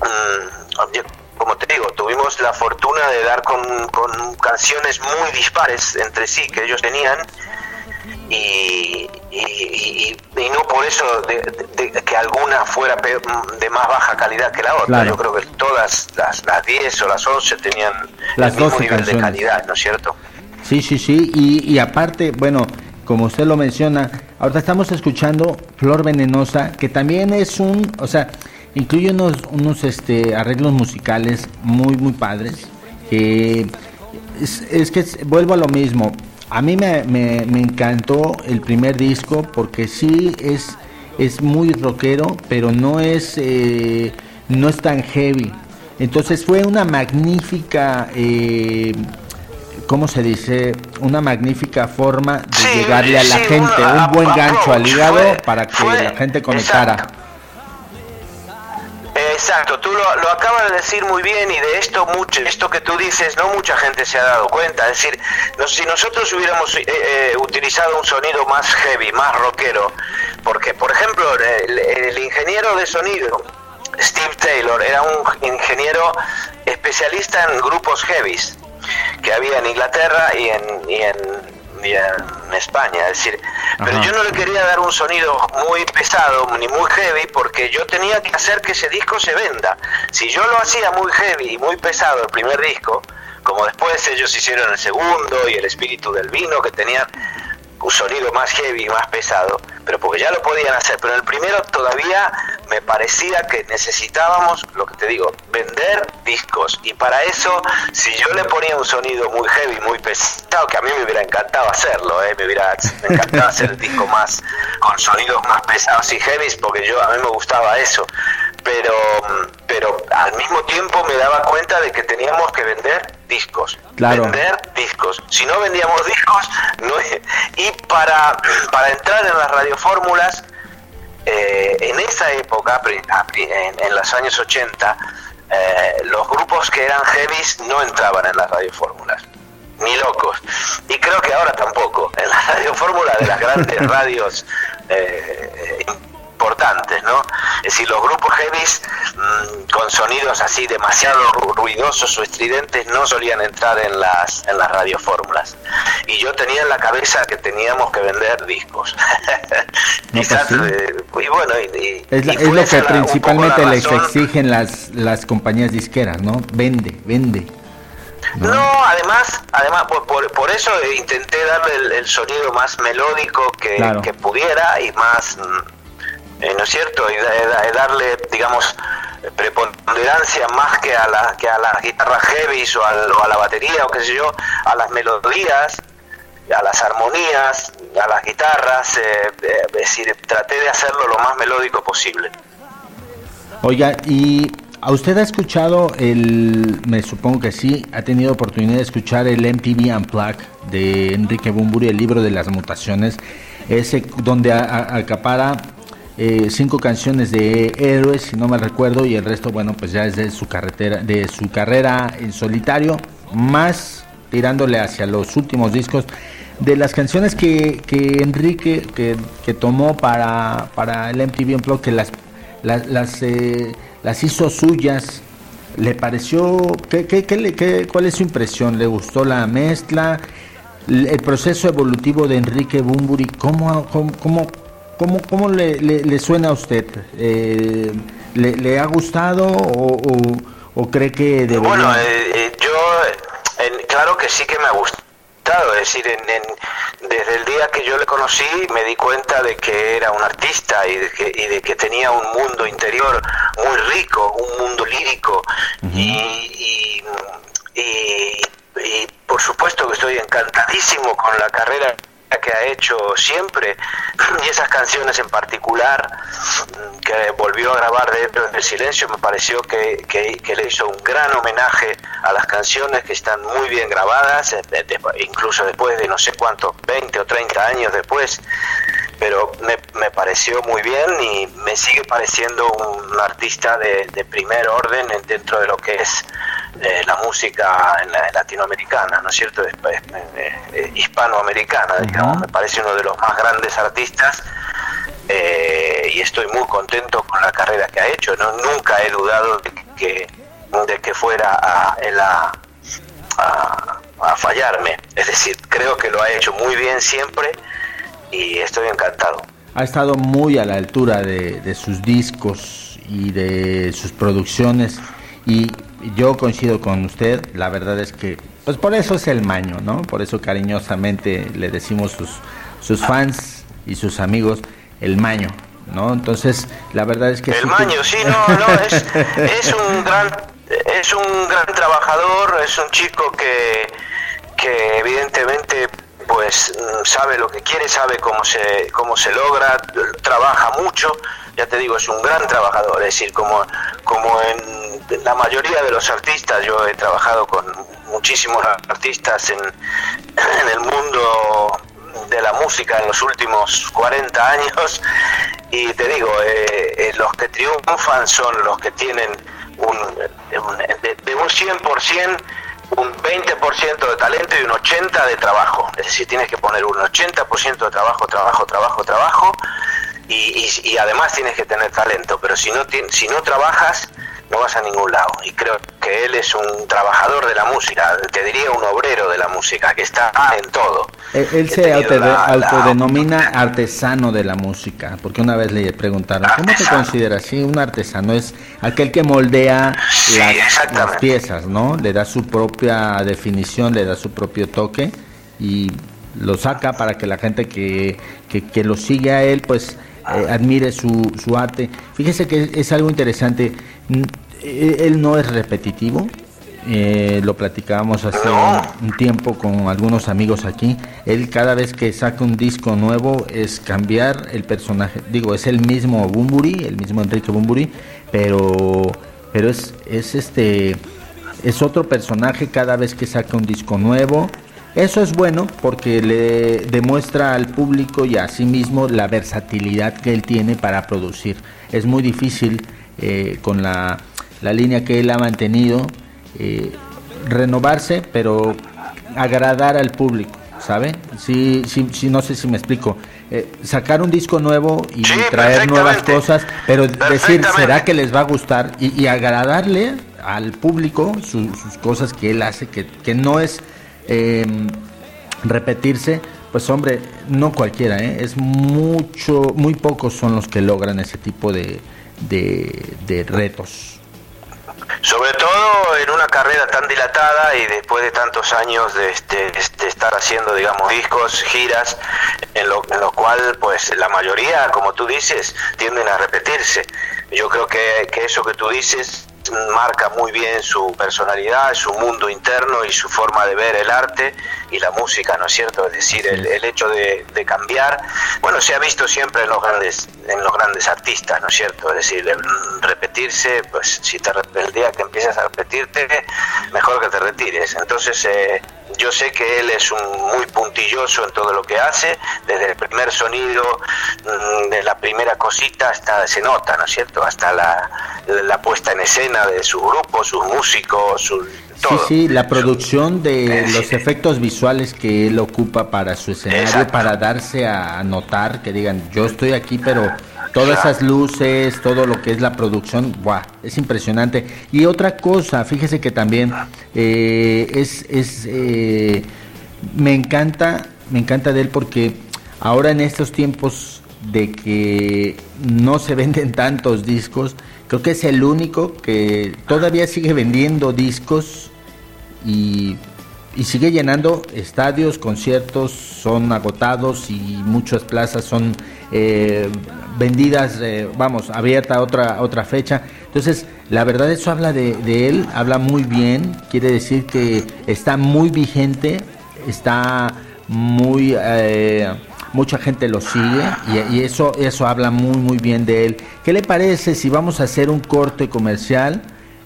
mm, como te digo, tuvimos la fortuna de dar con canciones muy dispares entre sí que ellos tenían y, y, no por eso de, que alguna fuera de más baja calidad que la otra. Yo creo que todas las, las 10 o las 11 tenían las el mismo nivel de calidad, ¿no es cierto? Sí, sí, sí, y, y aparte, bueno, como usted lo menciona, ahorita estamos escuchando Flor Venenosa, que también es un, o sea, incluye unos, unos este, arreglos musicales muy, muy padres, que es, es que vuelvo a lo mismo, a mí me, me, encantó el primer disco porque sí es, es muy rockero, pero no es, eh, no es tan heavy. Entonces fue una magnífica, eh, ¿cómo se dice? Una magnífica forma de llegarle a la gente, un buen gancho al hígado para que la gente conectara. Exacto, tú lo, acabas de decir muy bien y de esto mucho, esto que tú dices no mucha gente se ha dado cuenta. Es decir, si nosotros hubiéramos eh, eh, utilizado un sonido más heavy, más rockero, porque por ejemplo el, ingeniero de sonido Steve Taylor era un ingeniero especialista en grupos heavies que había en Inglaterra y en, y en en España, es decir, pero yo no le quería dar un sonido muy pesado ni muy heavy porque yo tenía que hacer que ese disco se venda. Si yo lo hacía muy heavy y muy pesado el primer disco, como después ellos hicieron el segundo y el espíritu del vino que tenían un sonido más heavy, más pesado, pero porque ya lo podían hacer, pero en el primero todavía me parecía que necesitábamos, lo que te digo, vender discos, y para eso, si yo le ponía un sonido muy heavy, muy pesado, que a mí me hubiera encantado hacerlo, ¿eh? me hubiera encantado hacer el disco más, con sonidos más pesados y heavy, porque yo, a mí me gustaba eso, pero, pero al mismo tiempo me daba cuenta de que teníamos que vender discos. Vender discos. Si no vendíamos discos, no y para, para entrar en las radiofórmulas, eh, en esa época, en, en los años 80, eh, los grupos que eran heavies no entraban en las radiofórmulas. Ni locos. Y creo que ahora tampoco. En la radiofórmula de las grandes radios eh, importantes, ¿no? Es decir, los grupos heavies mm, con sonidos así demasiado ruidosos o estridentes no solían entrar en las, en las radiofórmulas. Y yo tenía en la cabeza que teníamos que vender discos. Pues eh, y bueno, y, es, lo que principalmente les exigen las, las compañías disqueras, ¿no? Vende, vende. No, además, además por, por, eso intenté darle el, sonido más melódico que, que pudiera y más mm, eh, ¿no es cierto? Y, darle, digamos, preponderancia más que a la que a las guitarras heavy o, a la batería o qué sé yo, a las melodías, a las armonías, a las guitarras, eh, eh, es decir, traté de hacerlo lo más melódico posible. Oiga, y ¿A usted ha escuchado el, me supongo que sí, ha tenido oportunidad de escuchar el MTV Unplugged de Enrique Bumburi, el libro de las mutaciones, ese donde acapara eh, cinco canciones de héroes, si no me recuerdo, y el resto, bueno, pues ya es de su carretera, de su carrera en solitario, más tirándole hacia los últimos discos de las canciones que, que Enrique que, tomó para, para el MTV Unplugged, que las, las, eh, las hizo suyas. ¿Le pareció, qué, qué, qué, cuál es su impresión? ¿Le gustó la mezcla? El proceso evolutivo de Enrique Bumburi, ¿cómo, cómo, cómo, cómo le, le, suena a usted? Eh, ¿le, ¿le, ha gustado o, o, cree que debería... Bueno, eh, eh, yo, claro que sí que me ha gustado. Es decir, desde el día que yo le conocí me di cuenta de que era un artista y de que, tenía un mundo interior muy rico, un mundo lírico. Y, y por supuesto que estoy encantadísimo con la carrera que ha hecho siempre y esas canciones en particular mm, que volvió a grabar de del silencio me pareció que, que, le hizo un gran homenaje a las canciones que están muy bien grabadas eh, incluso después de no sé cuántos 20 o 30 años después pero me, pareció muy bien y me sigue pareciendo un artista de, primer orden dentro de lo que es eh, la música latinoamericana, ¿no es cierto? hispanoamericana, digamos. Me parece uno de los más grandes artistas eh, y estoy muy contento con la carrera que ha hecho. ¿no? Nunca he dudado de que, de que fuera a, a, fallarme. Es decir, creo que lo ha hecho muy bien siempre y estoy encantado. Ha estado muy a la altura de, de sus discos y de sus producciones y yo coincido con usted, la verdad es que, pues por eso es el maño, ¿no? Por eso cariñosamente le decimos sus, sus fans y sus amigos el maño, ¿no? Entonces, la verdad es que... El maño, sí, no, no, es, es, un gran, es un gran trabajador, es un chico que, que evidentemente pues sabe lo que quiere, sabe cómo se, cómo se logra, trabaja mucho, ya te digo, es un gran trabajador, es decir, como, como en la mayoría de los artistas, yo he trabajado con muchísimos artistas en, en el mundo de la música en los últimos 40 años y te digo, eh, eh, los que triunfan son los que tienen un, de, de un 100% un 20% de talento y un 80% de trabajo. Es decir, tienes que poner un 80% de trabajo, trabajo, trabajo, trabajo y, y, además tienes que tener talento. Pero si no, si no trabajas, no vas a ningún lado. Y creo que él es un trabajador de la música, te diría un obrero de la música, que está en todo. Él, se autodenomina artesano de la música, porque una vez le preguntaron, ¿cómo te consideras? Sí, un artesano es aquel que moldea las, piezas, ¿no? Le da su propia definición, le da su propio toque y lo saca para que la gente que, que, lo sigue a él, pues eh, admire su, su arte. Fíjese que es algo interesante él no es repetitivo. Eh, lo platicábamos hace un tiempo con algunos amigos aquí. Él cada vez que saca un disco nuevo es cambiar el personaje. Digo, es el mismo Bumburi, el mismo Enrique Bumburi, pero pero es, es este es otro personaje cada vez que saca un disco nuevo. Eso es bueno porque le demuestra al público y a sí mismo la versatilidad que él tiene para producir. Es muy difícil eh, con la la línea que él ha mantenido, eh, renovarse, pero agradar al público, ¿sabe? Sí, sí, no sé si me explico. Eh, sacar un disco nuevo y traer nuevas cosas, pero decir, ¿será que les va a gustar? Y, agradarle al público sus cosas que él hace, que, que no es em, repetirse, pues hombre, no cualquiera, ¿eh? es mucho, muy pocos son los que logran ese tipo de, de, de retos sobre todo en una carrera tan dilatada y después de tantos años de, este, estar haciendo, digamos, discos, giras, en lo, en lo cual, pues la mayoría, como tú dices, tienden a repetirse. Yo creo que, que eso que tú dices marca muy bien su personalidad, su mundo interno y su forma de ver el arte y la música, ¿no es cierto? Es decir, el, hecho de, cambiar, bueno, se ha visto siempre en los grandes, en los grandes artistas, ¿no es cierto? Es decir, repetirse, pues si te el día que empiezas a repetirte, mejor que te retires. Entonces, eh, yo sé que él es un muy puntilloso en todo lo que hace, desde el primer sonido, mm, de la primera cosita hasta se nota, ¿no es cierto? Hasta la, puesta en escena de su grupo, sus músicos, Sí, sí, la producción de los efectos visuales que él ocupa para su escenario, para darse a notar, que digan, yo estoy aquí, pero todas esas luces, todo lo que es la producción, ¡buah! Es impresionante. Y otra cosa, fíjese que también eh, es, es eh, me encanta, me encanta de él porque ahora en estos tiempos de que no se venden tantos discos, creo que es el único que todavía sigue vendiendo discos y, sigue llenando estadios, conciertos son agotados y muchas plazas son eh, vendidas, eh, vamos, abierta otra, otra fecha. Entonces, la verdad eso habla de, él, habla muy bien, quiere decir que está muy vigente, está muy... Eh, mucha gente lo sigue y, y, eso, eso habla muy muy bien de él. ¿Qué le parece si vamos a hacer un corte comercial?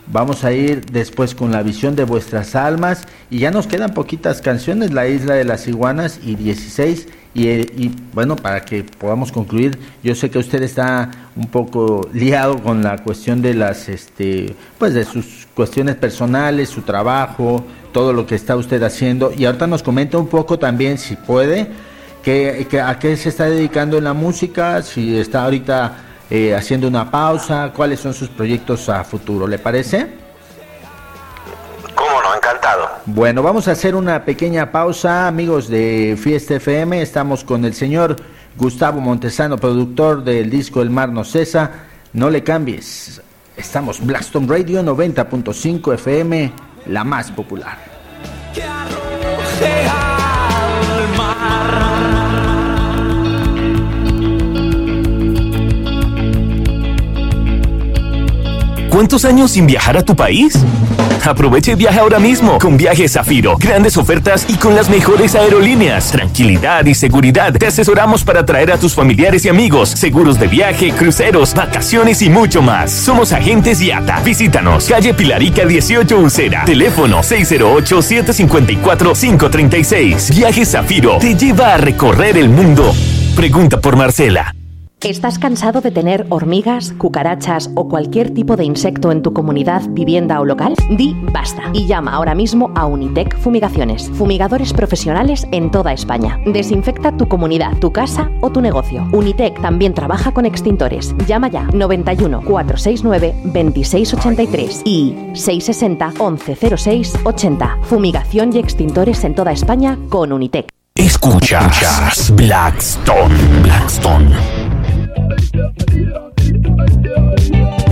Vamos a ir después con la visión de vuestras almas y ya nos quedan poquitas canciones, La Isla de las Iguanas y 16. Y, bueno, para que podamos concluir, yo sé que usted está un poco liado con la cuestión de las, este, pues de sus cuestiones personales, su trabajo, todo lo que está usted haciendo. Y ahorita nos comenta un poco también, si puede, que, a qué se está dedicando en la música, si está ahorita eh, haciendo una pausa, cuáles son sus proyectos a futuro, ¿le parece? Cómo no, encantado. Bueno, vamos a hacer una pequeña pausa, amigos de Fiesta FM. Estamos con el señor Gustavo Montesano, productor del disco El Mar No Cesa. No le cambies. Estamos Blackstone Radio 90.5 FM, la más popular. ¿Cuántos años sin viajar a tu país? Aproveche y viaje ahora mismo con Viajes Zafiro. Grandes ofertas y con las mejores aerolíneas. Tranquilidad y seguridad. Te asesoramos para traer a tus familiares y amigos. Seguros de viaje, cruceros, vacaciones y mucho más. Somos agentes IATA. Visítanos. Calle Pilarica 18 Ucera. Teléfono 608-754-536. Viajes Zafiro te lleva a recorrer el mundo. Pregunta por Marcela. ¿Estás cansado de tener hormigas, cucarachas o cualquier tipo de insecto en tu comunidad, vivienda o local? Di basta y llama ahora mismo a Unitec Fumigaciones, fumigadores profesionales en toda España. Desinfecta tu comunidad, tu casa o tu negocio. Unitec también trabaja con extintores. Llama ya 91 469 2683 y 660 1106 80. Fumigación y extintores en toda España con Unitec. Escuchas Blackstone. Blackstone. Yeah.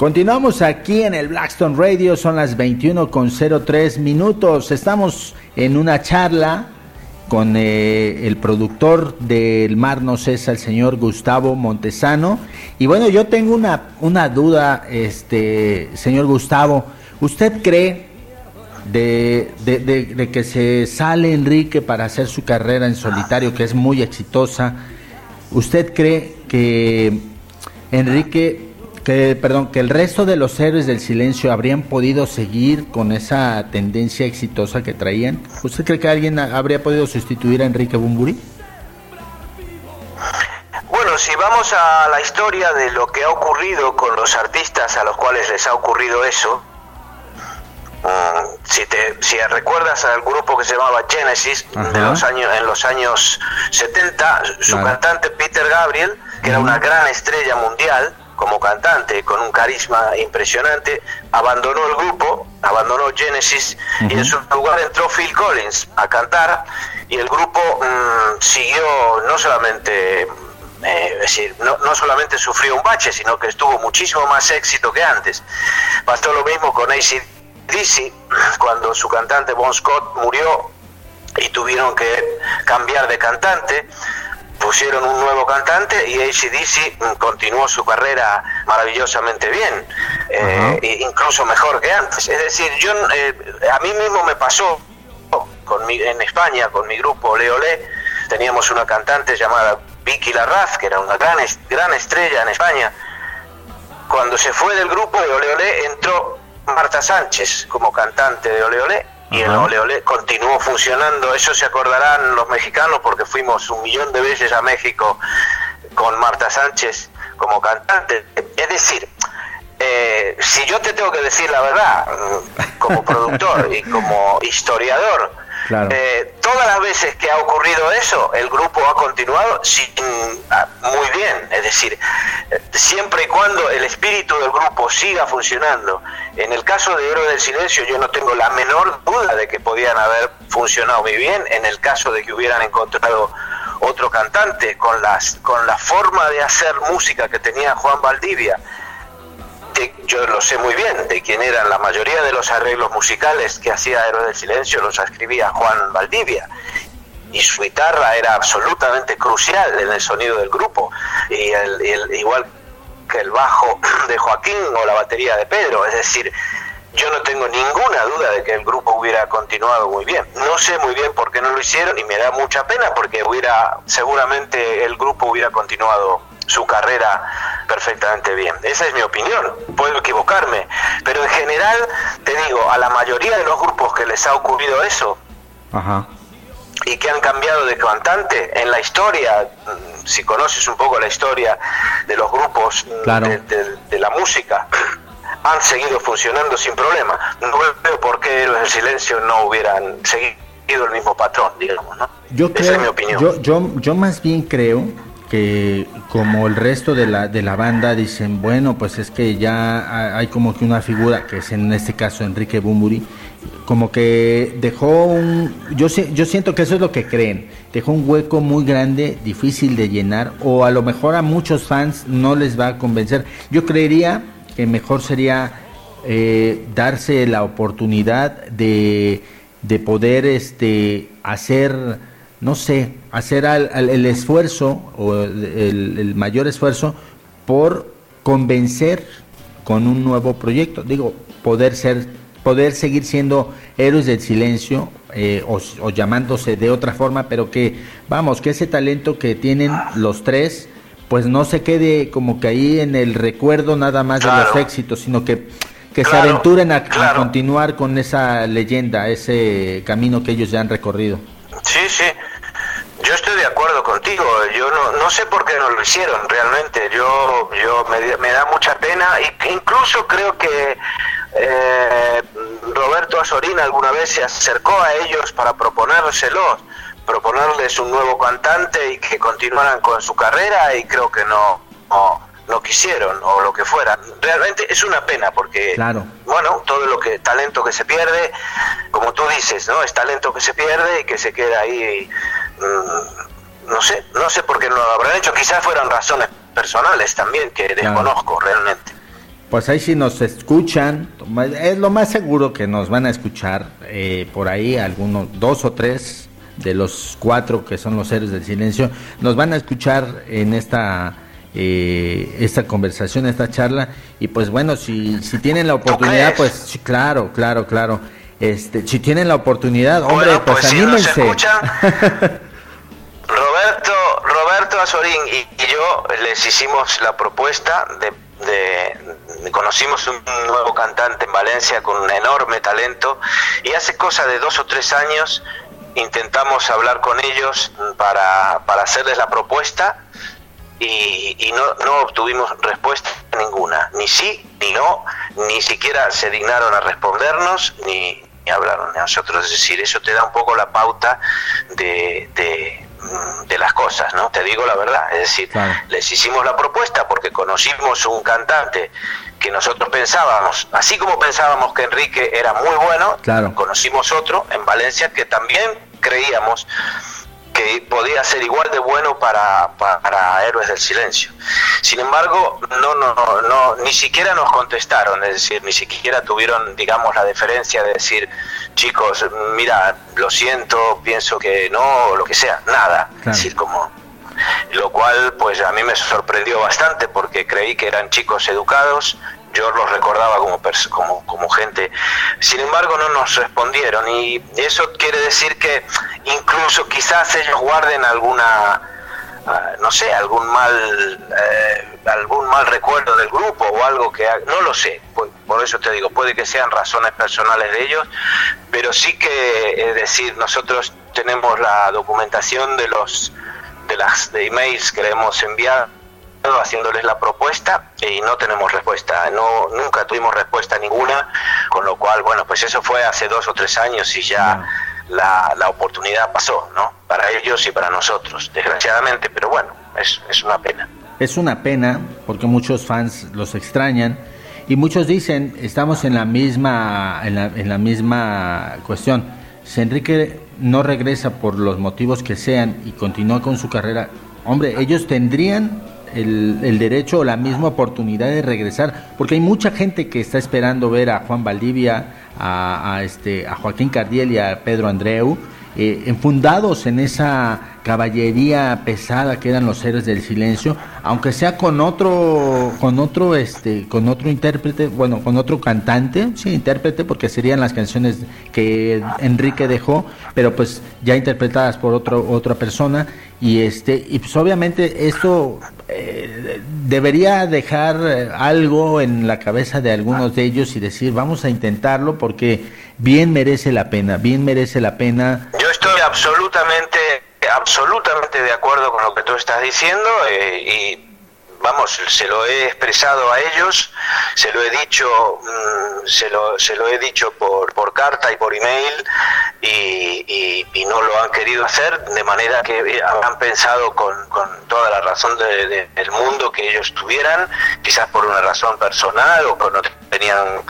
Continuamos aquí en el Blackstone Radio, son las 21 con 03 minutos. Estamos en una charla con eh, el productor del Mar No Cesa, el señor Gustavo Montesano. Y bueno, yo tengo una, una duda, este señor Gustavo. ¿Usted cree de, de que se sale Enrique para hacer su carrera en solitario, que es muy exitosa? ¿Usted cree que Enrique que, perdón, que el resto de los héroes del silencio habrían podido seguir con esa tendencia exitosa que traían. ¿Usted cree que alguien habría podido sustituir a Enrique Bumburi? Bueno, si vamos a la historia de lo que ha ocurrido con los artistas a los cuales les ha ocurrido eso, mm, si, te, si recuerdas al grupo que se llamaba Genesis de los años, en los años 70, su cantante Peter Gabriel, que era una gran estrella mundial, como cantante, con un carisma impresionante, abandonó el grupo, abandonó Genesis y en su lugar entró Phil Collins a cantar y el grupo mm, siguió no solamente eh, decir, no, no, solamente sufrió un bache, sino que estuvo muchísimo más éxito que antes. Pasó lo mismo con AC/DC, cuando su cantante Bon Scott murió y tuvieron que cambiar de cantante pusieron un nuevo cantante y ACDC continuó su carrera maravillosamente bien, eh, incluso mejor que antes. Es decir, yo eh, a mí mismo me pasó con en España con mi grupo Leolé, teníamos una cantante llamada Vicky Larraz, que era una gran, gran estrella en España. Cuando se fue del grupo de Oleolé entró Marta Sánchez como cantante de Oleolé y el Ole Ole continuó funcionando. Eso se acordarán los mexicanos porque fuimos un millón de veces a México con Marta Sánchez como cantante. Es decir, eh, si yo te tengo que decir la verdad, como productor y como historiador, eh, todas las veces que ha ocurrido eso, el grupo ha continuado sin, ah, muy bien. Es decir, siempre y cuando el espíritu del grupo siga funcionando. En el caso de Héroe del Silencio, yo no tengo la menor duda de que podían haber funcionado muy bien. En el caso de que hubieran encontrado otro cantante con las con la forma de hacer música que tenía Juan Valdivia yo lo sé muy bien, de quién eran la mayoría de los arreglos musicales que hacía Héroe del Silencio, los escribía Juan Valdivia. Y su guitarra era absolutamente crucial en el sonido del grupo, y el, igual que el bajo de Joaquín o la batería de Pedro. Es decir, yo no tengo ninguna duda de que el grupo hubiera continuado muy bien. No sé muy bien por qué no lo hicieron y me da mucha pena porque hubiera seguramente el grupo hubiera continuado su carrera perfectamente bien. Esa es mi opinión, puedo equivocarme, pero en general, te digo, a la mayoría de los grupos que les ha ocurrido eso, y que han cambiado de cantante en la historia, mm, si conoces un poco la historia de los grupos mm, de, la música, han seguido funcionando sin problema. No veo por qué los del silencio no hubieran seguido el mismo patrón, digamos, ¿no? Yo Esa es mi opinión. Yo, yo, yo más bien creo que como el resto de la, de la banda dicen, bueno, pues es que ya hay como que una figura, que es en este caso Enrique Bumburi, como que dejó un, yo, yo siento que eso es lo que creen, dejó un hueco muy grande, difícil de llenar, o a lo mejor a muchos fans no les va a convencer. Yo creería que mejor sería eh, darse la oportunidad de, de poder este, hacer no sé, hacer el esfuerzo o el, mayor esfuerzo por convencer con un nuevo proyecto. Digo, poder ser, poder seguir siendo héroes del silencio eh, o, llamándose de otra forma, pero que, vamos, que ese talento que tienen los tres, pues no se quede como que ahí en el recuerdo nada más de los éxitos, sino que, que se aventuren a continuar con esa leyenda, ese camino que ellos ya han recorrido. Sí, sí. Yo estoy de acuerdo contigo. Yo no, no sé por qué no lo hicieron realmente. Yo, yo me, da mucha pena. Incluso creo que eh, Roberto Azorín alguna vez se acercó a ellos para proponérselos, proponerles un nuevo cantante y que continuaran con su carrera y creo que no, quisieron o lo que fuera. Realmente es una pena porque, bueno, todo lo que talento que se pierde, como tú dices, ¿no? Es talento que se pierde y que se queda ahí Mm, no sé, no sé por qué no lo habrán hecho, quizás fueran razones personales también que desconozco realmente. Pues ahí si nos escuchan, es lo más seguro que nos van a escuchar eh, por ahí algunos, dos o tres de los cuatro que son los héroes del silencio, nos van a escuchar en esta eh, esta conversación, esta charla y pues bueno, si, si tienen la oportunidad, pues claro, claro, claro. Este, si tienen la oportunidad, hombre, pues, pues anímense. Roberto, Roberto Azorín y, yo les hicimos la propuesta de, conocimos un nuevo cantante en Valencia con un enorme talento y hace cosa de dos o tres años intentamos hablar con ellos para, para hacerles la propuesta y, y no, no, obtuvimos respuesta ninguna, ni sí, ni no, ni siquiera se dignaron a respondernos, ni, ni hablaron de nosotros. Es decir, eso te da un poco la pauta de, de, las cosas, ¿no? Te digo la verdad. Es decir, les hicimos la propuesta porque conocimos un cantante que nosotros pensábamos, así como pensábamos que Enrique era muy bueno, conocimos otro en Valencia que también creíamos que podía ser igual de bueno para, para, Héroes del Silencio. Sin embargo, no, no, no, ni siquiera nos contestaron, es decir, ni siquiera tuvieron, digamos, la deferencia de decir, chicos, mira, lo siento, pienso que no, o lo que sea, nada. Es decir, como, lo cual, pues a mí me sorprendió bastante porque creí que eran chicos educados, yo los recordaba como, como, como gente. Sin embargo, no nos respondieron y eso quiere decir que incluso quizás ellos guarden alguna, ah, no sé, algún mal, eh, algún mal recuerdo del grupo o algo que, no lo sé. Por, eso te digo, puede que sean razones personales de ellos, pero sí que, es decir, nosotros tenemos la documentación de los de las de emails que le hemos enviado haciéndoles la propuesta y no tenemos respuesta, no nunca tuvimos respuesta ninguna, con lo cual, bueno, pues eso fue hace dos o tres años y ya la, la oportunidad pasó, ¿no? Para ellos y para nosotros, desgraciadamente, pero bueno, es, es una pena. Es una pena porque muchos fans los extrañan y muchos dicen, estamos en la misma, en la, en la misma cuestión. Si Enrique no regresa por los motivos que sean y continúa con su carrera, hombre, ellos tendrían el, derecho o la misma oportunidad de regresar, porque hay mucha gente que está esperando ver a Juan Valdivia, a, este, a Joaquín Cardiel y a Pedro Andreu, eh, enfundados en esa caballería pesada que eran los héroes del silencio, aunque sea con otro, con otro, este, con otro intérprete, bueno, con otro cantante, sí, intérprete, porque serían las canciones que Enrique dejó, pero pues ya interpretadas por otro, otra persona, y este, y pues obviamente esto eh, debería dejar eh, algo en la cabeza de algunos de ellos y decir, vamos a intentarlo porque bien merece la pena, bien merece la pena. Yo estoy absolutamente, absolutamente de acuerdo con lo que tú estás diciendo eh, y vamos, se lo he expresado a ellos, se lo he dicho, mm, se, lo, se lo he dicho por, por carta y por email y, no lo han querido hacer, de manera que han pensado con, con toda la razón del mundo que ellos tuvieran, quizás por una razón personal o porque no tenían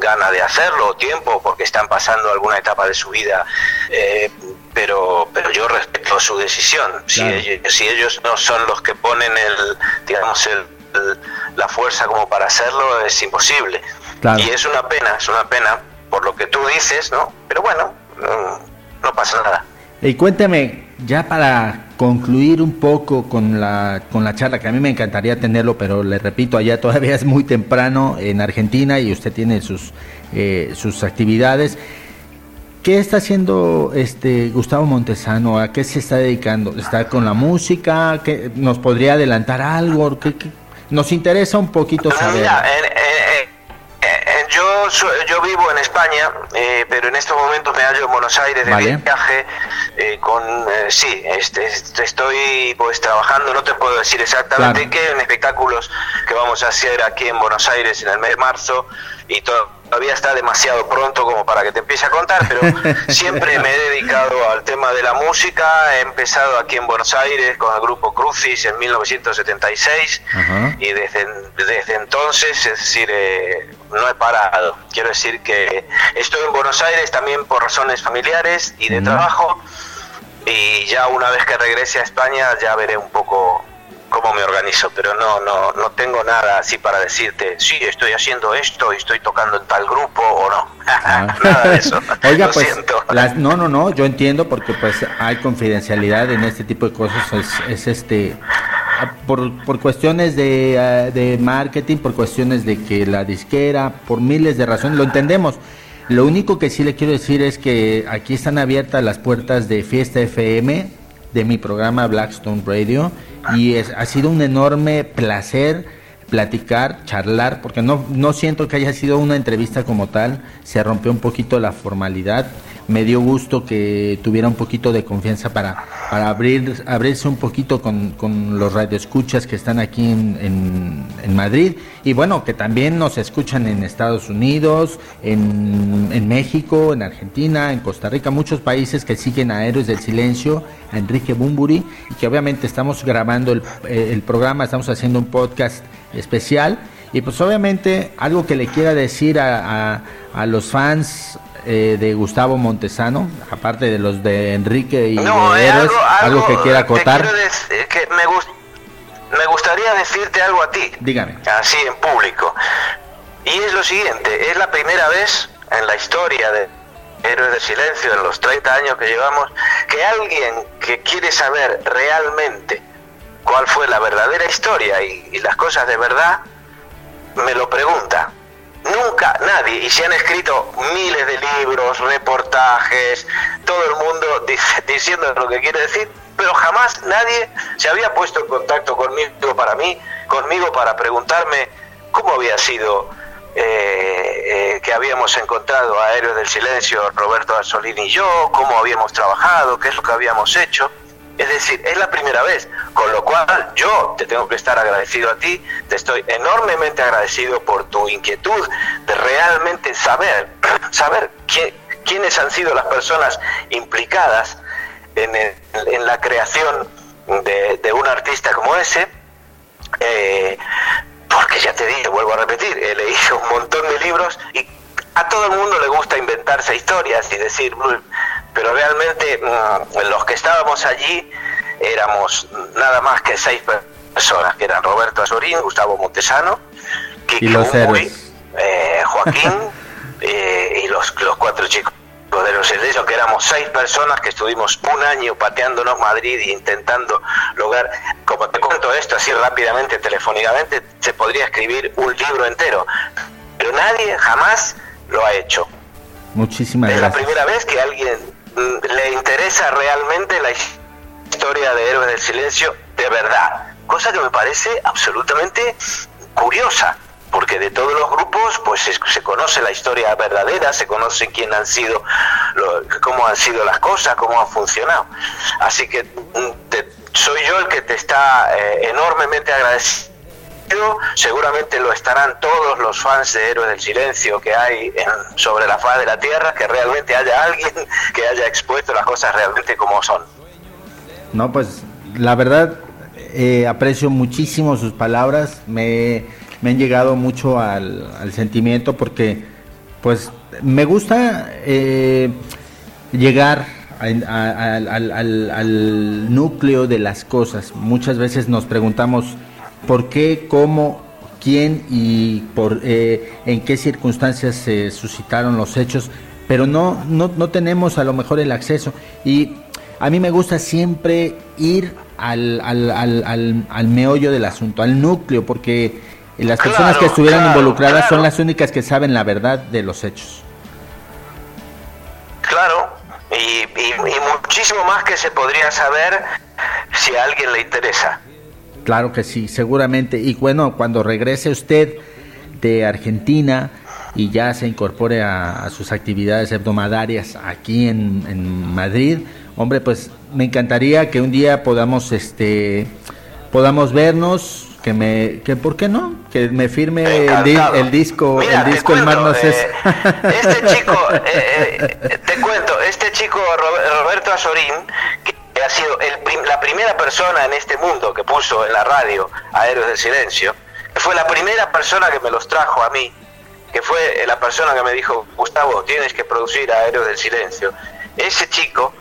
ganas de hacerlo o tiempo, porque están pasando alguna etapa de su vida. Eh, pero pero yo respeto su decisión. Si, ellos, si ellos no son los que ponen el, digamos, el, la fuerza como para hacerlo, es imposible. Y es una pena, es una pena por lo que tú dices, ¿no? Pero bueno, no, pasa nada. Y cuénteme, ya para concluir un poco con la, con la charla, que a mí me encantaría tenerlo, pero le repito, allá todavía es muy temprano en Argentina y usted tiene sus, eh, sus actividades. ¿Qué está haciendo este Gustavo Montesano? ¿A qué se está dedicando? ¿Está con la música? ¿Qué, ¿Nos podría adelantar algo? ¿Qué, Nos interesa un poquito saber. yo, yo vivo en España, eh, pero en estos momentos me hallo en Buenos Aires de viaje. Eh, con eh, sí, este, estoy pues trabajando, no te puedo decir exactamente qué, en espectáculos que vamos a hacer aquí en Buenos Aires en el mes de marzo y todo todavía está demasiado pronto como para que te empiece a contar, pero siempre me he dedicado al tema de la música. He empezado aquí en Buenos Aires con el grupo Crucis en 1976 y desde, desde entonces, es decir, eh, no he parado. Quiero decir que estoy en Buenos Aires también por razones familiares y de trabajo y ya una vez que regrese a España ya veré un poco cómo me organizo, pero no, no, no tengo nada así para decirte, sí, estoy haciendo esto y estoy tocando en tal grupo o no. Ah. nada de eso. Oiga, pues, no, no, no, yo entiendo porque pues hay confidencialidad en este tipo de cosas, es, este, por, por cuestiones de, ah, de marketing, por cuestiones de que la disquera, por miles de razones, lo entendemos. Lo único que sí le quiero decir es que aquí están abiertas las puertas de Fiesta FM, de mi programa Blackstone Radio. Y es, ha sido un enorme placer platicar, charlar, porque no, no siento que haya sido una entrevista como tal, se rompió un poquito la formalidad me dio gusto que tuviera un poquito de confianza para, para abrir, abrirse un poquito con, con los radioescuchas que están aquí en, en, Madrid. Y bueno, que también nos escuchan en Estados Unidos, en, en México, en Argentina, en Costa Rica, muchos países que siguen a Héroes del Silencio, a Enrique Bumburi y que obviamente estamos grabando el, el programa, estamos haciendo un podcast especial. Y pues obviamente algo que le quiera decir a, a los fans eh, de Gustavo Montesano, aparte de los de Enrique y no, de Héroes, algo, que quiera acotar. que me, me gustaría decirte algo a ti. Dígame. Así en público. Y es lo siguiente, es la primera vez en la historia de Héroes de Silencio, en los 30 años que llevamos, que alguien que quiere saber realmente cuál fue la verdadera historia y las cosas de verdad, me lo pregunta. Nunca nadie, y se han escrito miles de libros, reportajes, todo el mundo diciendo lo que quiere decir, pero jamás nadie se había puesto en contacto conmigo para mí, conmigo para preguntarme cómo había sido eh, eh, que habíamos encontrado a Héroes del Silencio, Roberto Azzolini y yo, cómo habíamos trabajado, qué es lo que habíamos hecho. Es decir, es la primera vez, con lo cual yo te tengo que estar agradecido a ti, te estoy enormemente agradecido por tu inquietud de realmente saber, saber quiénes han sido las personas implicadas en, la creación de, un artista como ese. Eh, porque ya te digo, vuelvo a repetir, he leído un montón de libros y a todo el mundo le gusta inventarse historias y decir, pero realmente mm, los que estábamos allí éramos nada más que seis personas, que eran Roberto Azorín, Gustavo Montesano, Kiki eh, Joaquín eh, y los, los cuatro chicos de los Celdillos, que éramos seis personas que estuvimos un año pateándonos Madrid e intentando lograr, como te cuento esto así rápidamente, telefónicamente, se podría escribir un libro entero, pero nadie jamás lo ha hecho. Muchísimas es gracias. Es la primera vez que alguien le interesa realmente la historia de Héroes del Silencio de verdad, cosa que me parece absolutamente curiosa porque de todos los grupos pues se, conoce la historia verdadera, se conoce quién han sido, cómo han sido las cosas, cómo han funcionado. Así que mm, soy yo el que te está eh, enormemente agradecido. Seguramente lo estarán todos los fans de Héroes del Silencio que hay sobre la faz de la tierra, que realmente haya alguien que haya expuesto las cosas realmente como son. No, pues la verdad eh, aprecio muchísimo sus palabras. Me me han llegado mucho al, sentimiento porque pues me gusta eh, llegar al, núcleo de las cosas. Muchas veces nos preguntamos por qué, cómo, quién y por eh, en qué circunstancias se suscitaron los hechos, pero no, no, no tenemos a lo mejor el acceso. Y a mí me gusta siempre ir al, al, al meollo del asunto, al núcleo, porque y las personas que estuvieran involucradas son las únicas que saben la verdad de los hechos. Claro, y, muchísimo más que se podría saber si a alguien le interesa. Claro que sí, seguramente. Y bueno, cuando regrese usted de Argentina y ya se incorpore a, sus actividades hebdomadarias aquí en, en, Madrid, hombre, pues me encantaría que un día podamos, este, podamos vernos, que me que por qué no que me firme el, disco el disco el mar no eh, este chico eh, eh, te cuento este chico Roberto Azorín que ha sido la primera persona en este mundo que puso en la radio a Héroes del Silencio fue la primera persona que me los trajo a mí que fue la persona que me dijo Gustavo tienes que producir a Héroes del Silencio ese chico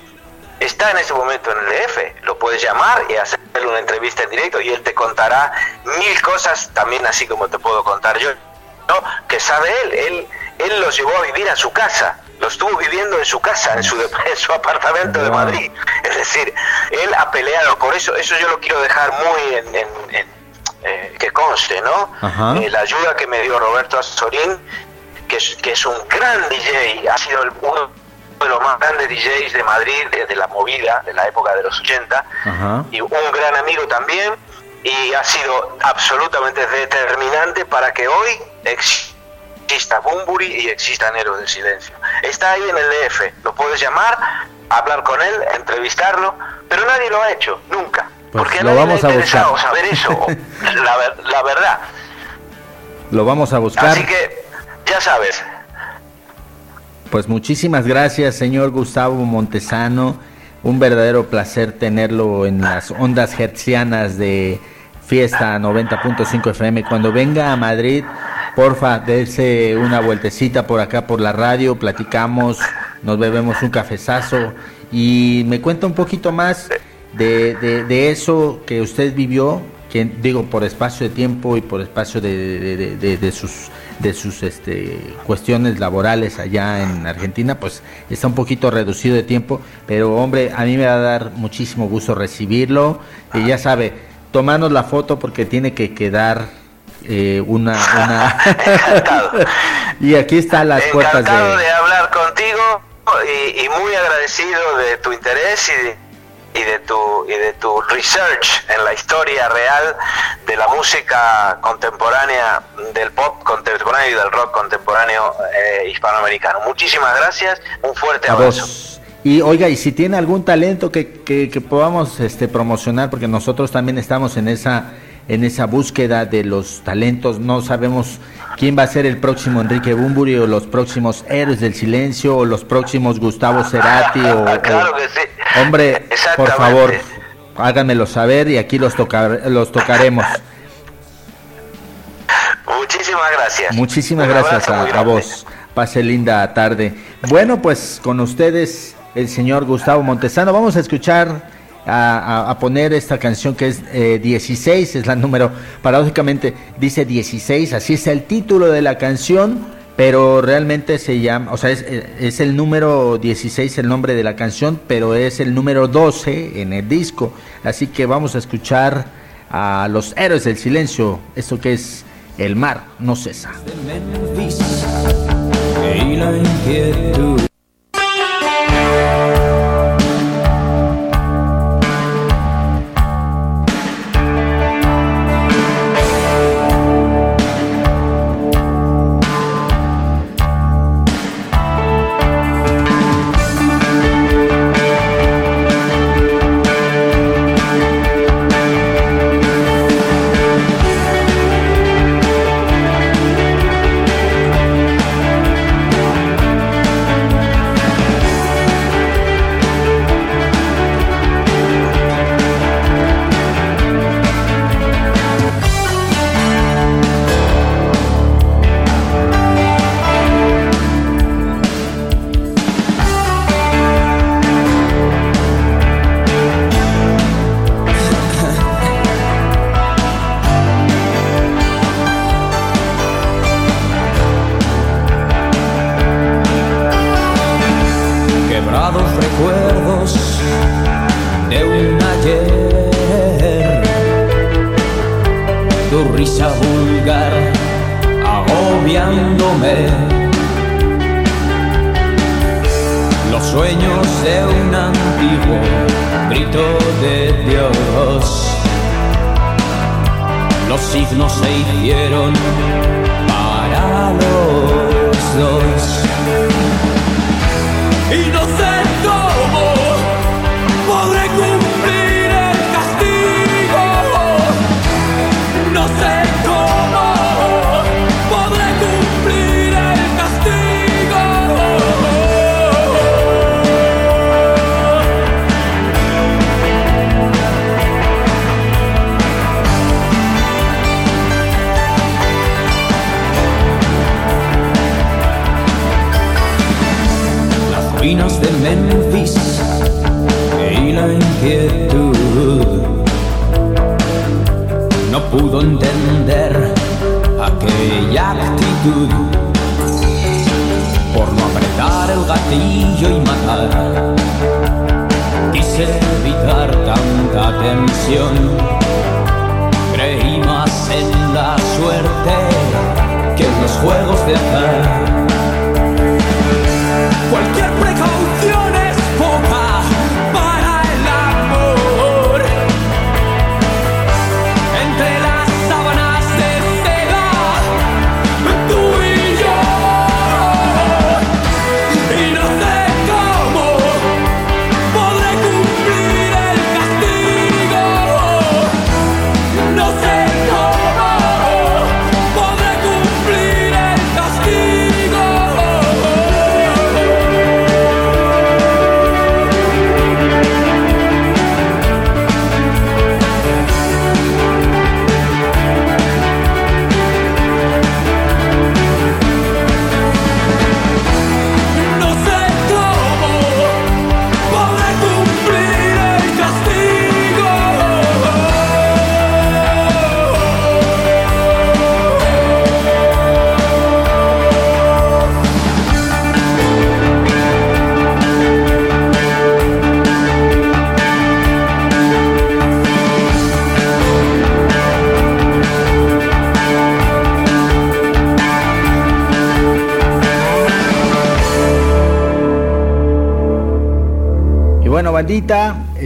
está en ese momento en el DF. Lo puedes llamar y hacerle una entrevista en directo y él te contará mil cosas, también así como te puedo contar yo, ¿no? que sabe él. Él, él los llevó a vivir a su casa, lo estuvo viviendo en su casa, en su, su apartamento de Madrid. Es decir, él ha peleado por eso, eso yo lo quiero dejar muy en, eh, que conste, ¿no? Eh, la ayuda que me dio Roberto Azorín, que es, que es un gran DJ, ha sido el, uno de los más grandes DJs de Madrid, de, la movida, de la época de los 80, y un gran amigo también, y ha sido absolutamente determinante para que hoy exista Bumburi y exista Nero del Silencio. Está ahí en el DF, lo puedes llamar, hablar con él, entrevistarlo, pero nadie lo ha hecho, nunca. Pues porque lo vamos a buscar. saber eso, la, la verdad. Lo vamos a buscar. Así que, ya sabes, pues muchísimas gracias, señor Gustavo Montesano. Un verdadero placer tenerlo en las ondas hertzianas de Fiesta 90.5 FM. Cuando venga a Madrid, porfa, dése una vueltecita por acá por la radio, platicamos, nos bebemos un cafezazo y me cuenta un poquito más de, de, eso que usted vivió, que digo por espacio de tiempo y por espacio de, de sus de sus este, cuestiones laborales allá en Argentina, pues está un poquito reducido de tiempo, pero hombre, a mí me va a dar muchísimo gusto recibirlo y ya sabe, tomarnos la foto porque tiene que quedar eh, una... una... y aquí están las puertas de... de hablar contigo y, y muy agradecido de tu interés y de y de tu y de tu research en la historia real de la música contemporánea del pop contemporáneo y del rock contemporáneo eh, hispanoamericano. Muchísimas gracias, un fuerte abrazo. Y oiga, y si tiene algún talento que, que, que podamos este, promocionar, porque nosotros también estamos en esa en esa búsqueda de los talentos. No sabemos quién va a ser el próximo Enrique Bumburi o los próximos Héroes del Silencio o los próximos Gustavo Cerati o, claro que sí. hombre, por favor, háganmelo saber y aquí los tocar, los tocaremos. Muchísimas gracias. Muchísimas gracias a, a vos. Pase linda tarde. Bueno, pues con ustedes el señor Gustavo Montesano. Vamos a escuchar a, poner esta canción que es 16, eh, es la número, paradójicamente dice 16, así es el título de la canción, pero realmente se llama, o sea, es, es, el número 16 el nombre de la canción, pero es el número 12 en el disco, así que vamos a escuchar a los héroes del silencio, esto que es El mar no cesa.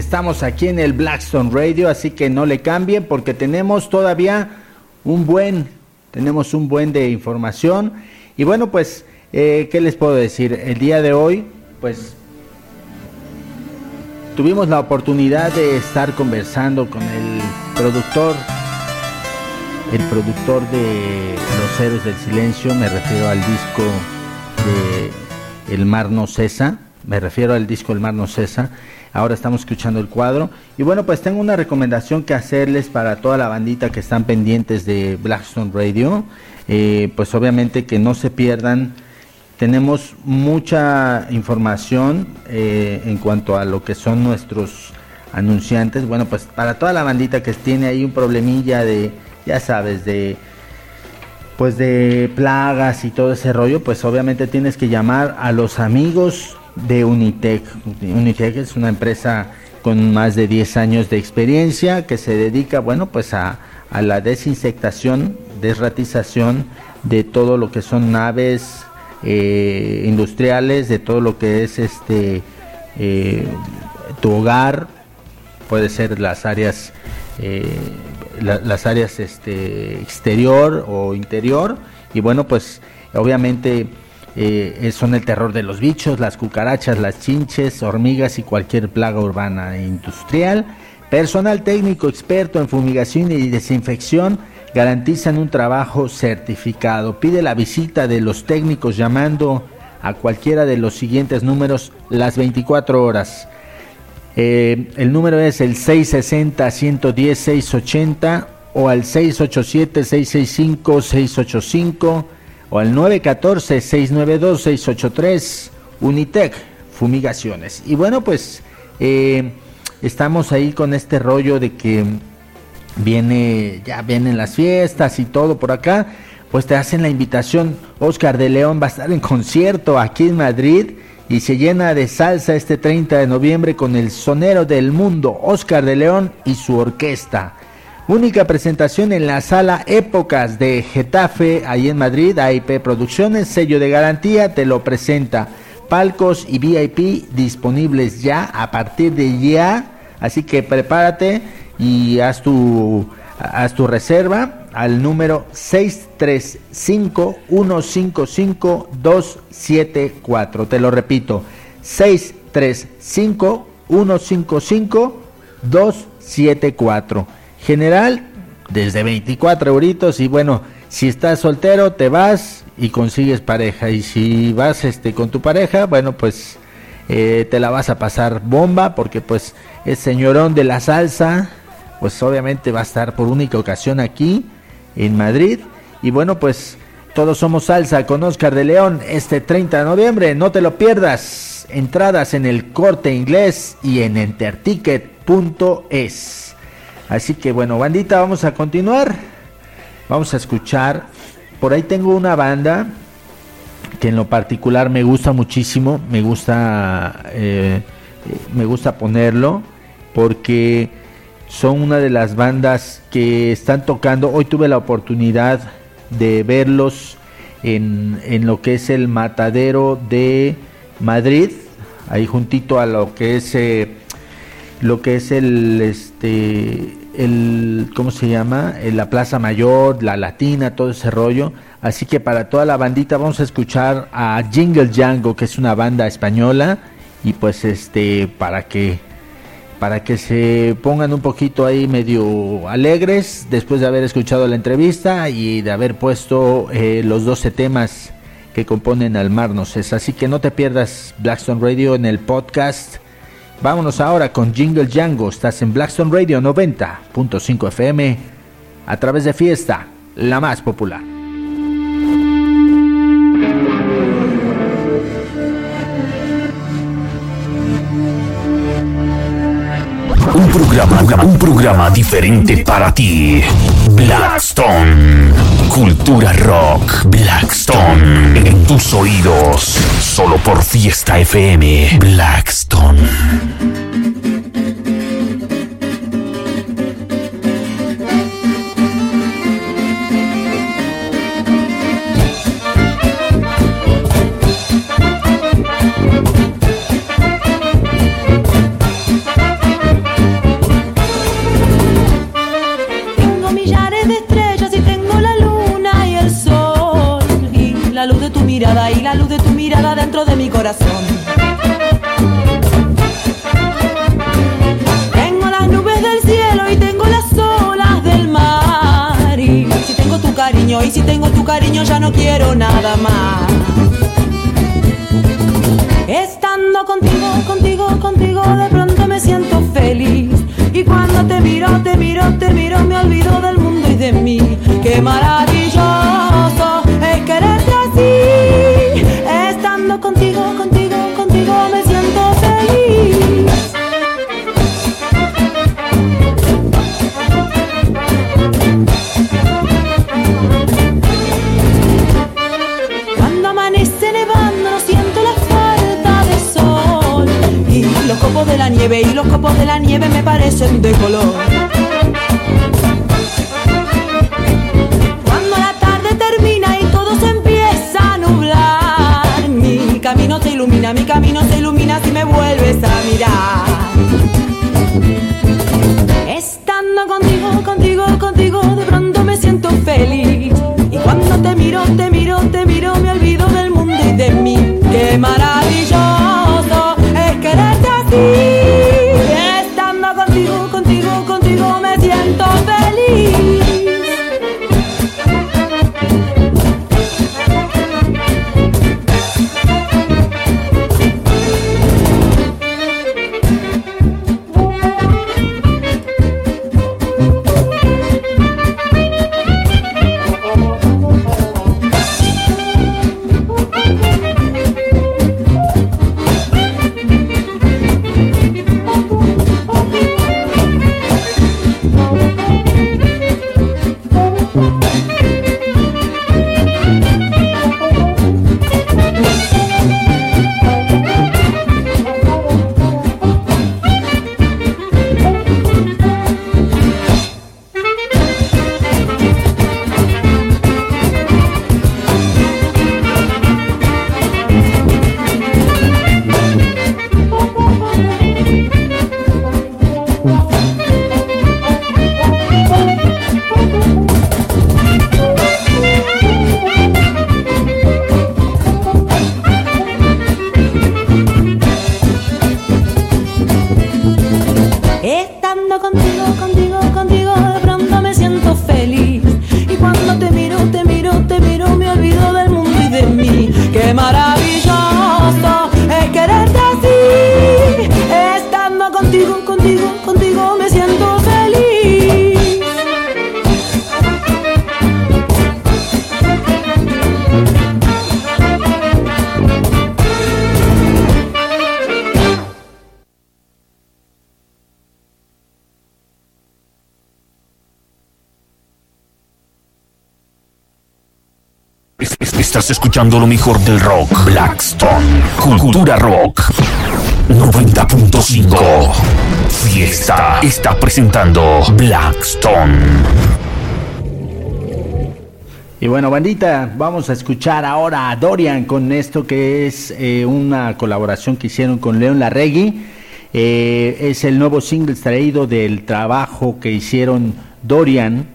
Estamos aquí en el Blackstone Radio, así que no le cambien porque tenemos todavía un buen, tenemos un buen de información. Y bueno, pues, eh, ¿qué les puedo decir? El día de hoy, pues, tuvimos la oportunidad de estar conversando con el productor, el productor de Los Héroes del Silencio, me refiero al disco de El Mar No Cesa, me refiero al disco El Mar No Cesa, ahora estamos escuchando el cuadro, y bueno, pues tengo una recomendación que hacerles para toda la bandita que están pendientes de Blackstone Radio, Eh, pues obviamente que no se pierdan. Tenemos mucha información eh, en cuanto a lo que son nuestros anunciantes. Bueno, pues para toda la bandita que tiene ahí un problemilla de, ya sabes, de pues de plagas y todo ese rollo, pues obviamente tienes que llamar a los amigos de Unitec. Unitec es una empresa con más de 10 años de experiencia que se dedica, bueno, pues a, la desinsectación, desratización de todo lo que son naves eh, industriales, de todo lo que es este eh, tu hogar, puede ser las áreas eh, la- las áreas este exterior o interior y bueno pues obviamente eh, son el terror de los bichos, las cucarachas, las chinches, hormigas y cualquier plaga urbana e industrial. Personal técnico experto en fumigación y desinfección garantizan un trabajo certificado. Pide la visita de los técnicos llamando a cualquiera de los siguientes números las 24 horas. Eh, el número es el 660-110-680 o al 687-665-685 o al 914-692-683 Unitec Fumigaciones. Y bueno, pues eh, estamos ahí con este rollo de que viene, ya vienen las fiestas y todo por acá, pues te hacen la invitación. Oscar de León va a estar en concierto aquí en Madrid y se llena de salsa este 30 de noviembre con el sonero del mundo, Oscar de León y su orquesta. Única presentación en la sala Épocas de Getafe, ahí en Madrid, AIP Producciones, sello de garantía, te lo presenta. Palcos y VIP disponibles ya a partir de ya, así que prepárate y haz tu, haz tu reserva al número 635-155-274. Te lo repito, 635-155-274. General, desde 24 euritos y bueno, si estás soltero te vas y consigues pareja y si vas este con tu pareja, bueno pues eh, te la vas a pasar bomba porque pues el señorón de la salsa pues obviamente va a estar por única ocasión aquí en Madrid y bueno pues todos somos salsa con Oscar de León este 30 de noviembre, no te lo pierdas. Entradas en el corte inglés y en enterticket.es. Así que bueno, bandita, vamos a continuar. Vamos a escuchar. Por ahí tengo una banda que en lo particular me gusta muchísimo. Me gusta, eh, me gusta ponerlo porque son una de las bandas que están tocando. Hoy tuve la oportunidad de verlos en, en lo que es el matadero de Madrid, ahí juntito a lo que es eh, lo que es el este el cómo se llama la plaza mayor la latina todo ese rollo. Así que para toda la bandita vamos a escuchar a Jingle Django que es una banda española. Y pues este para que para que se pongan un poquito ahí medio alegres después de haber escuchado la entrevista y de haber puesto eh, los 12 temas que componen al Mar es. Así que no te pierdas Blackstone Radio en el podcast Vámonos ahora con Jingle Django. Estás en Blackstone Radio 90.5 FM a través de Fiesta, la más popular. Un programa, un programa diferente para ti. Blackstone. Cultura rock. Blackstone. En tus oídos. Solo por Fiesta FM. Blackstone. Y la luz de tu mirada dentro de mi corazón. Tengo las nubes del cielo y tengo las olas del mar. Y si tengo tu cariño y si tengo tu cariño ya no quiero nada más. Estando contigo, contigo, contigo, de pronto me siento feliz. Y cuando te miro, te miro, te miro, me olvido del mundo y de mí. Qué maravilloso y los copos de la nieve me parecen de color. camino se ilumina, mi camino se ilumina si me vuelves estando contigo, contigo, contigo. Lo mejor del rock. Blackstone. Cultura Rock. 90.5. Fiesta está presentando Blackstone. Y bueno, bandita, vamos a escuchar ahora a Dorian con esto que es eh, una colaboración que hicieron con León Larregui. Eh, es el nuevo single extraído del trabajo que hicieron Dorian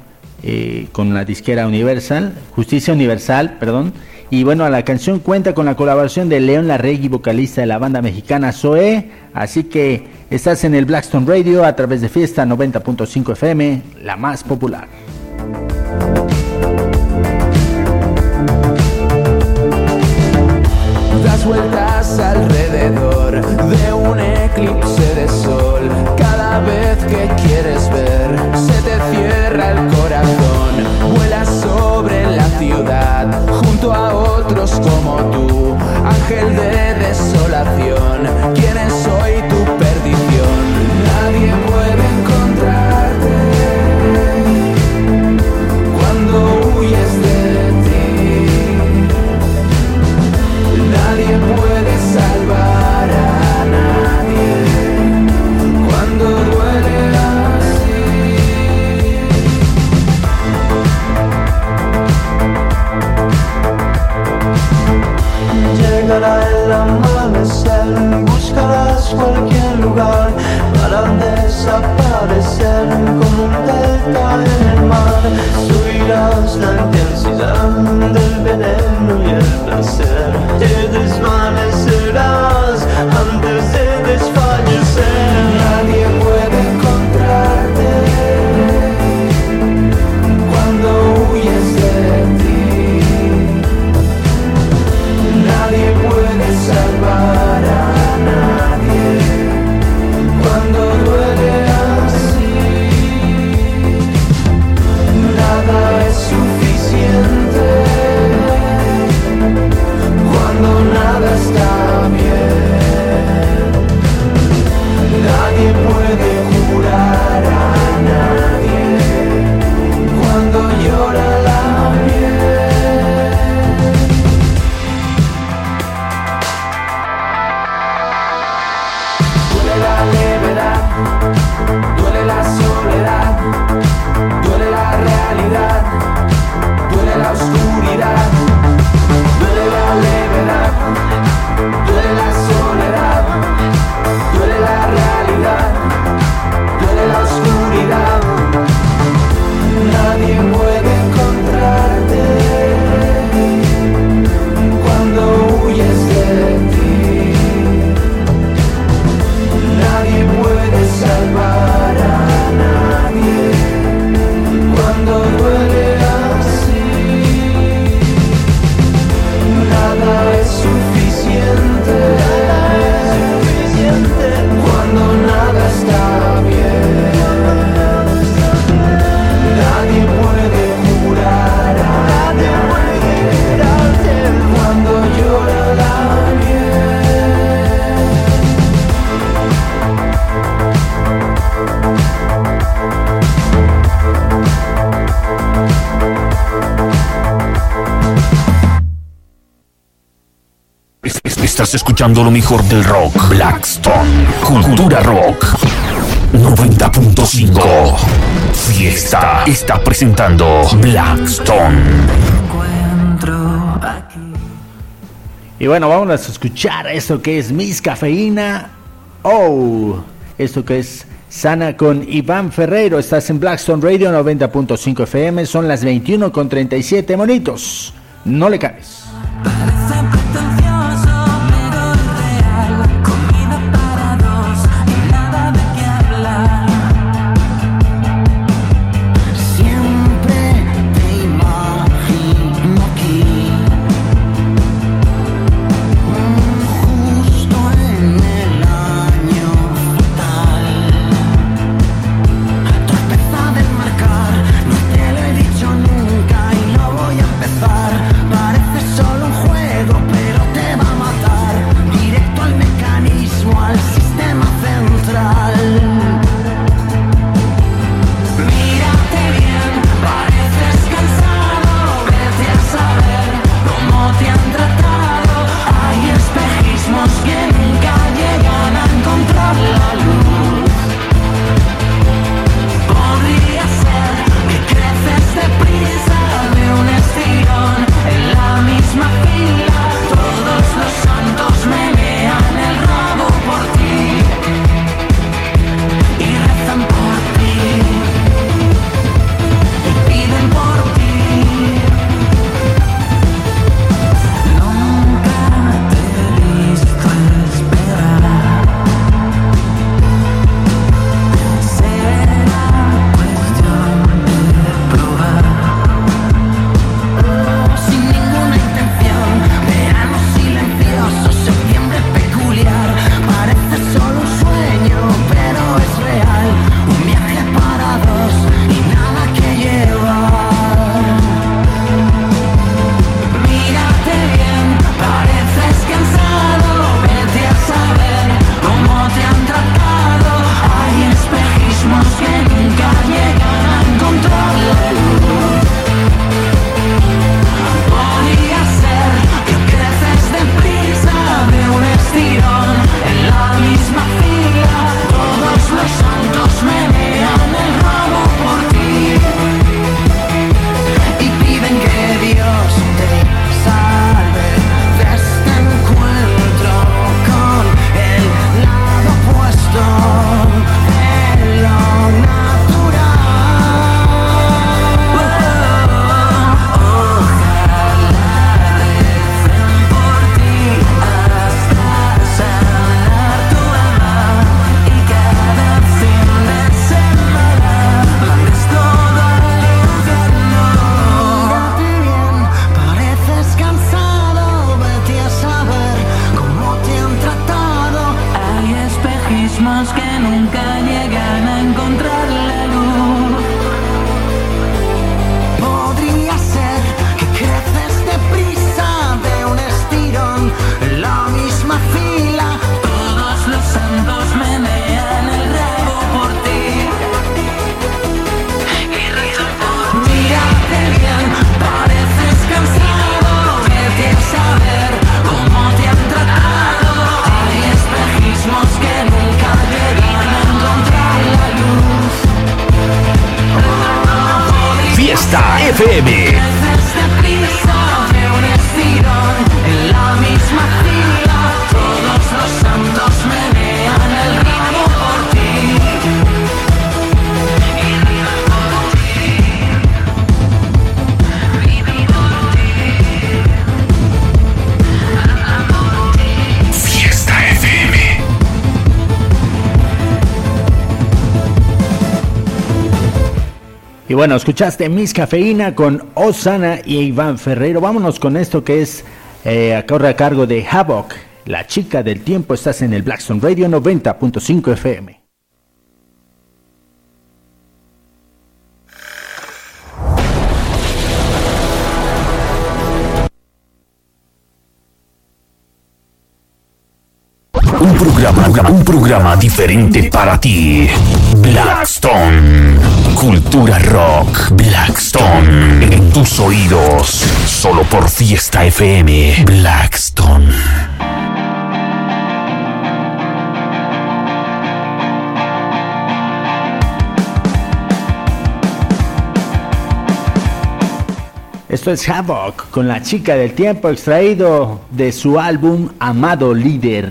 eh, con la disquera Universal, Justicia Universal, perdón. Y bueno, la canción cuenta con la colaboración de León Larregui, vocalista de la banda mexicana Zoe. Así que estás en el Blackstone Radio a través de Fiesta 90.5 FM, la más popular. Das vueltas alrededor de un eclipse de sol. Cada vez que quieres ver, se te cierra el a otros como tú. Ángel de desolación, cualquier lugar para desaparecer como un delta en el mar. Subirás la intensidad del veneno y el placer. Te desvanecerás antes de escuchando lo mejor del rock. Blackstone. Cultura Rock. 90.5. Fiesta está presentando Blackstone. Y bueno, vamos a escuchar esto que es Miss Cafeína. Oh, esto que es Sana con Iván Ferreiro. Estás en Blackstone Radio 90.5 FM. Son las 21 con 37 monitos. No le cabes. Bueno, escuchaste Miss Cafeína con Osana y Iván Ferrero. Vámonos con esto que es eh, corre a cargo de Havoc, la chica del tiempo. Estás en el Blackstone Radio 90.5 FM. Un programa, un programa diferente para ti. Blackstone. Cultura rock. Blackstone. En tus oídos. Solo por Fiesta FM. Blackstone. Esto es Havoc con la chica del tiempo extraído de su álbum Amado Líder.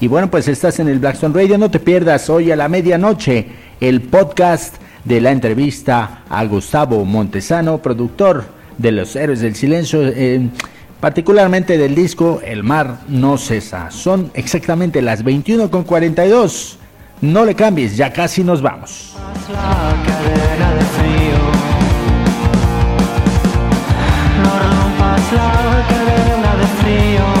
Y bueno, pues estás en el Blackstone Radio, no te pierdas hoy a la medianoche el podcast de la entrevista a Gustavo Montesano, productor de Los Héroes del Silencio, eh, particularmente del disco El Mar No Cesa. Son exactamente las 21.42. No le cambies, ya casi nos vamos. la cadena de frío. No rompas la cadena de frío.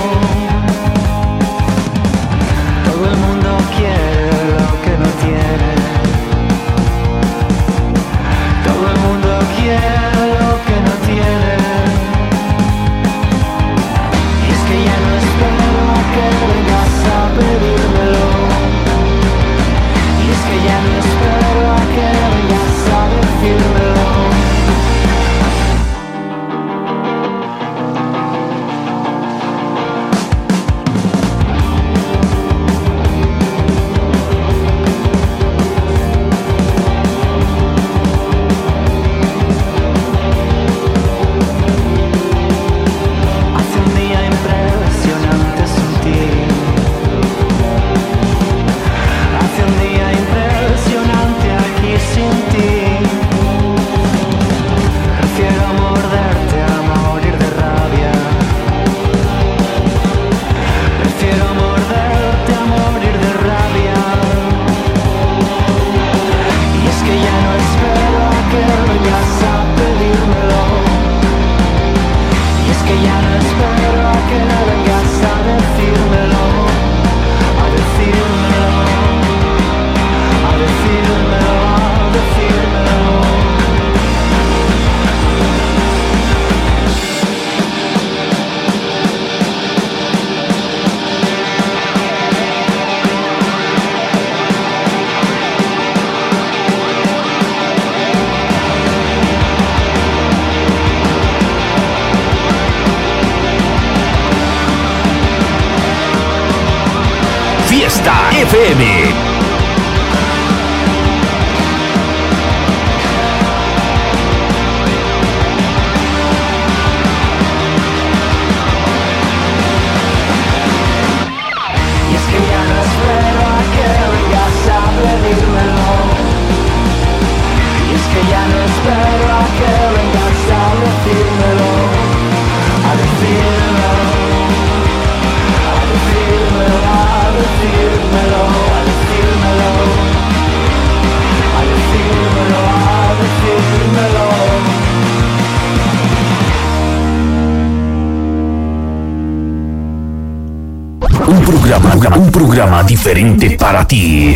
Para ti.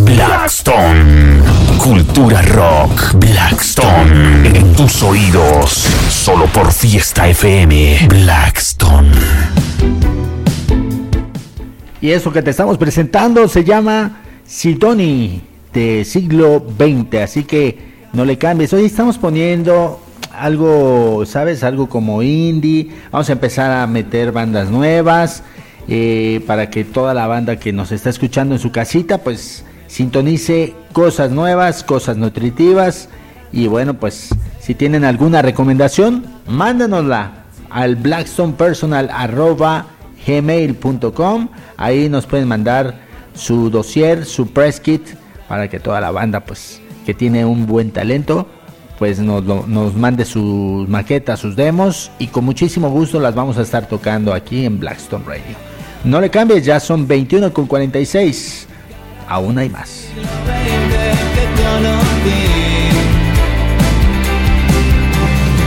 Blackstone. Cultura rock. Blackstone. En tus oídos. Solo por Fiesta FM. Blackstone. Y eso que te estamos presentando se llama Sidoni de siglo XX. Así que no le cambies. Hoy estamos poniendo algo, ¿sabes? Algo como indie. Vamos a empezar a meter bandas nuevas eh, para que toda la banda que nos está escuchando en su casita, pues sintonice cosas nuevas, cosas nutritivas. Y bueno, pues si tienen alguna recomendación, mándanosla al blackstonepersonal.gmail.com. Ahí nos pueden mandar su dossier, su press kit, para que toda la banda, pues, que tiene un buen talento, pues nos, nos mande sus maquetas, sus demos y con muchísimo gusto las vamos a estar tocando aquí en Blackstone Radio. No le cambies, ya son 21 con 46. Aún hay más.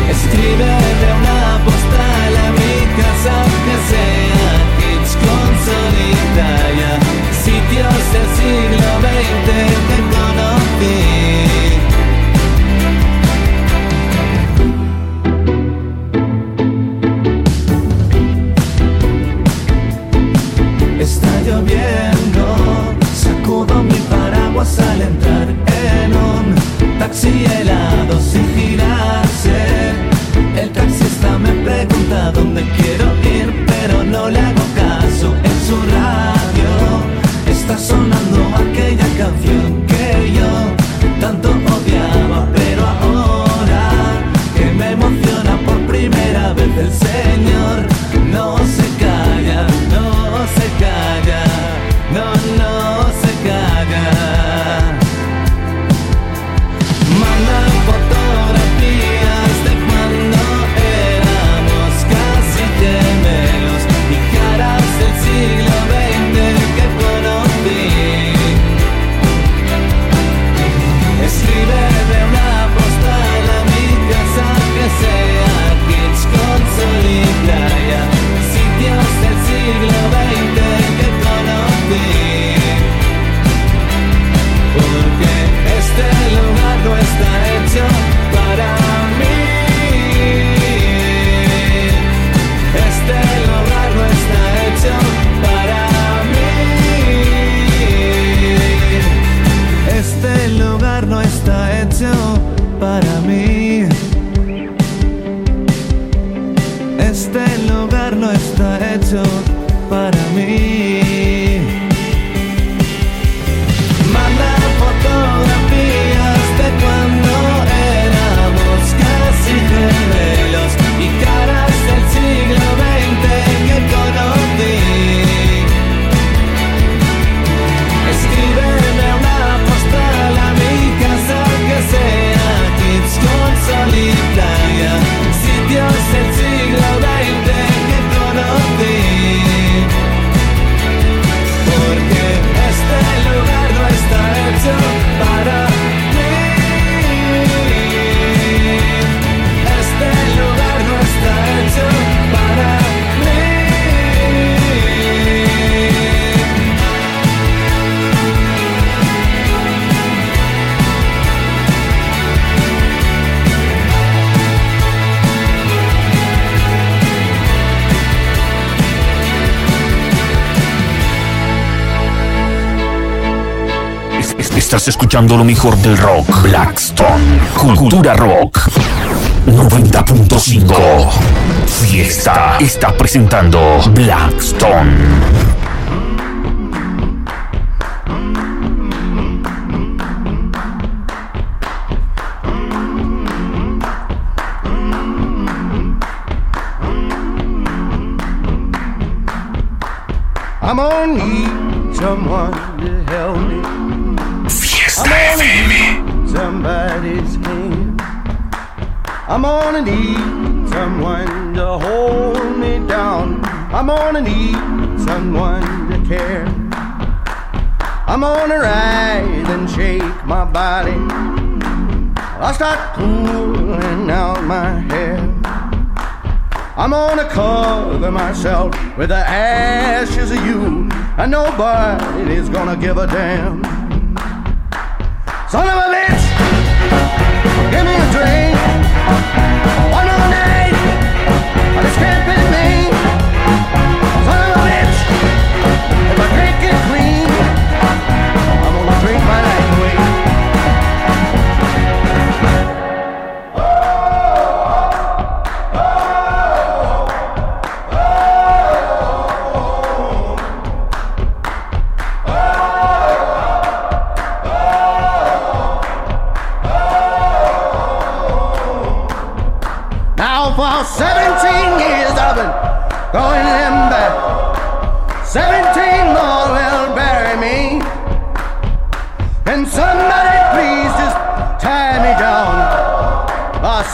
Escríbeme una postal a mi casa que sea Hits con solitaria, sitios del siglo XX paraguas al entrar. En un taxi helado Escuchando lo mejor del rock. Blackstone. Cultura rock. 90.5. Fiesta está presentando Blackstone. I'm gonna need someone to care. I'm gonna rise and shake my body. I'll start pulling out my hair. I'm gonna cover myself with the ashes of you. and nobody is gonna give a damn. Son of a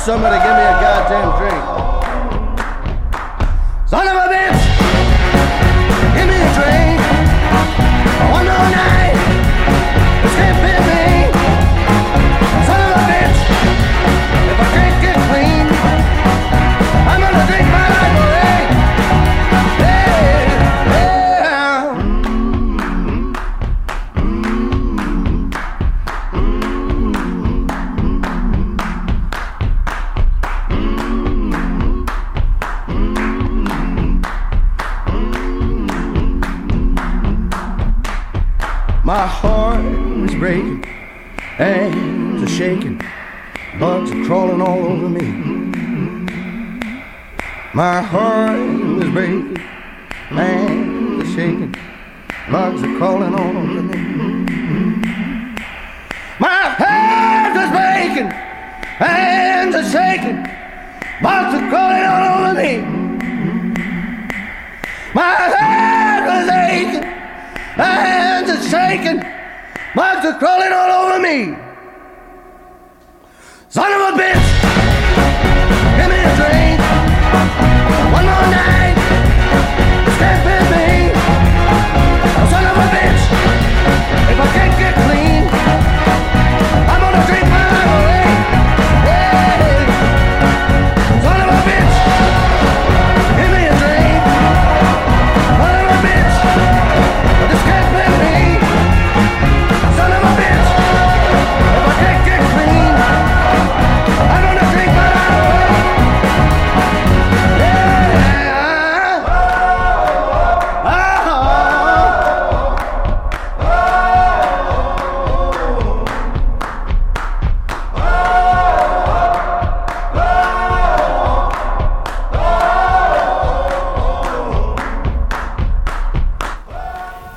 somebody give me a goddamn drink.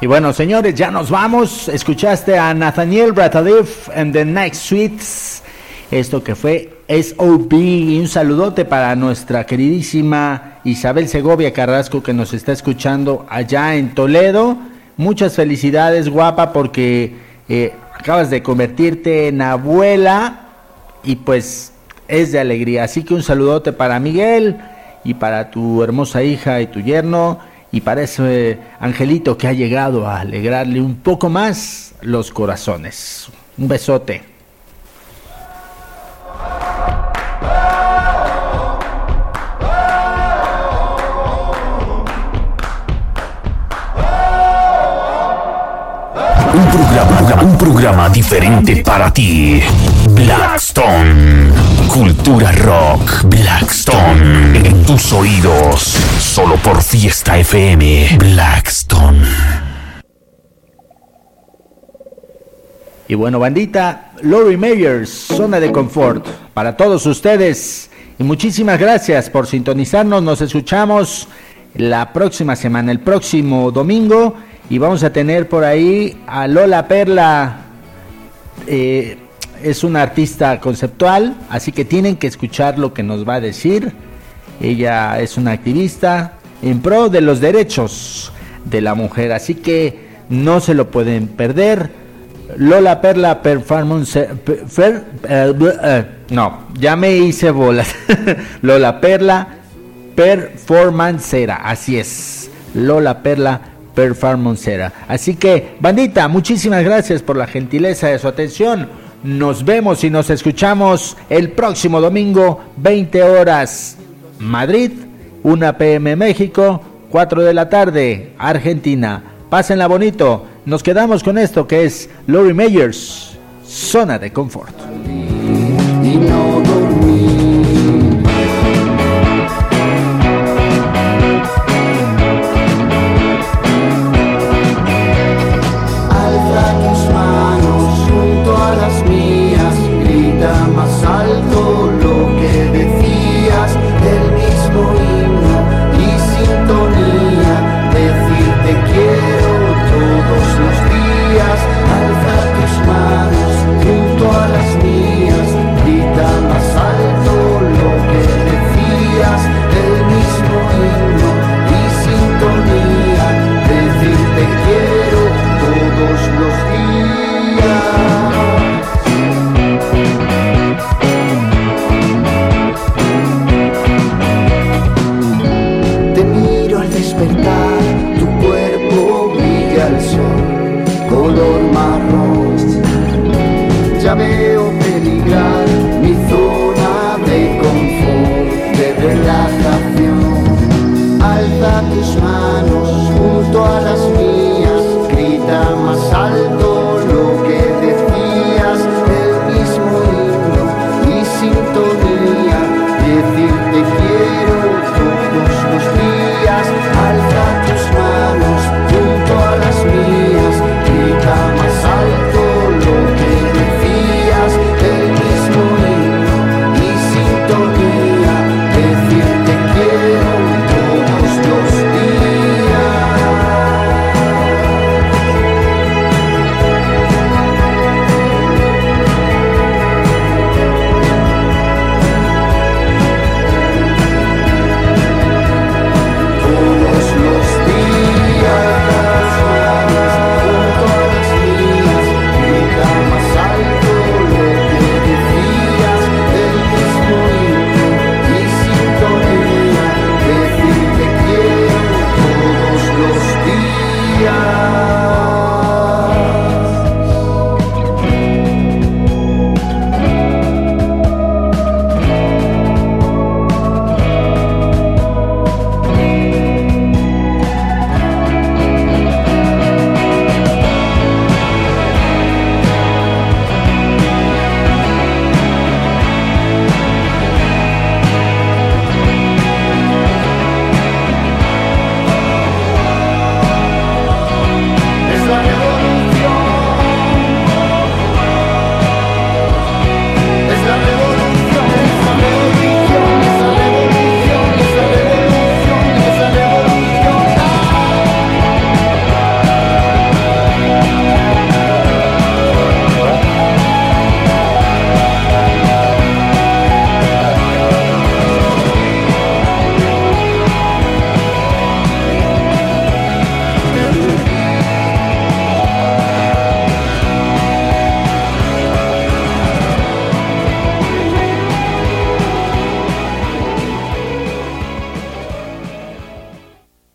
Y bueno, señores, ya nos vamos. Escuchaste a Nathaniel Bratalif en The Next Suites. Esto que fue SOB. Y un saludote para nuestra queridísima Isabel Segovia Carrasco que nos está escuchando allá en Toledo. Muchas felicidades, guapa, porque eh, acabas de convertirte en abuela. Y pues es de alegría. Así que un saludote para Miguel y para tu hermosa hija y tu yerno y para ese angelito que ha llegado a alegrarle un poco más los corazones. Un besote. Un programa, un programa diferente para ti. Blackstone. Cultura rock. Blackstone. En tus oídos. Solo por Fiesta FM. Blackstone. Y bueno, bandita, Lori Meyers, zona de confort para todos ustedes. Y muchísimas gracias por sintonizarnos. Nos escuchamos la próxima semana, el próximo domingo. Y vamos a tener por ahí a Lola Perla. eh, es una artista conceptual, así que tienen que escuchar lo que nos va a decir. Ella es una activista en pro de los derechos de la mujer, así que no se lo pueden perder. Lola Perla Performance. eh, eh, no, ya me hice bolas. Lola Perla Performancera, así es. Lola Perla Performancera. Así que, bandita, muchísimas gracias por la gentileza de su atención. Nos vemos y nos escuchamos el próximo domingo, 20 horas, Madrid, 1 pm México, 4 de la tarde, Argentina. Pásenla bonito. Nos quedamos con esto que es Lori Meyers, zona de confort.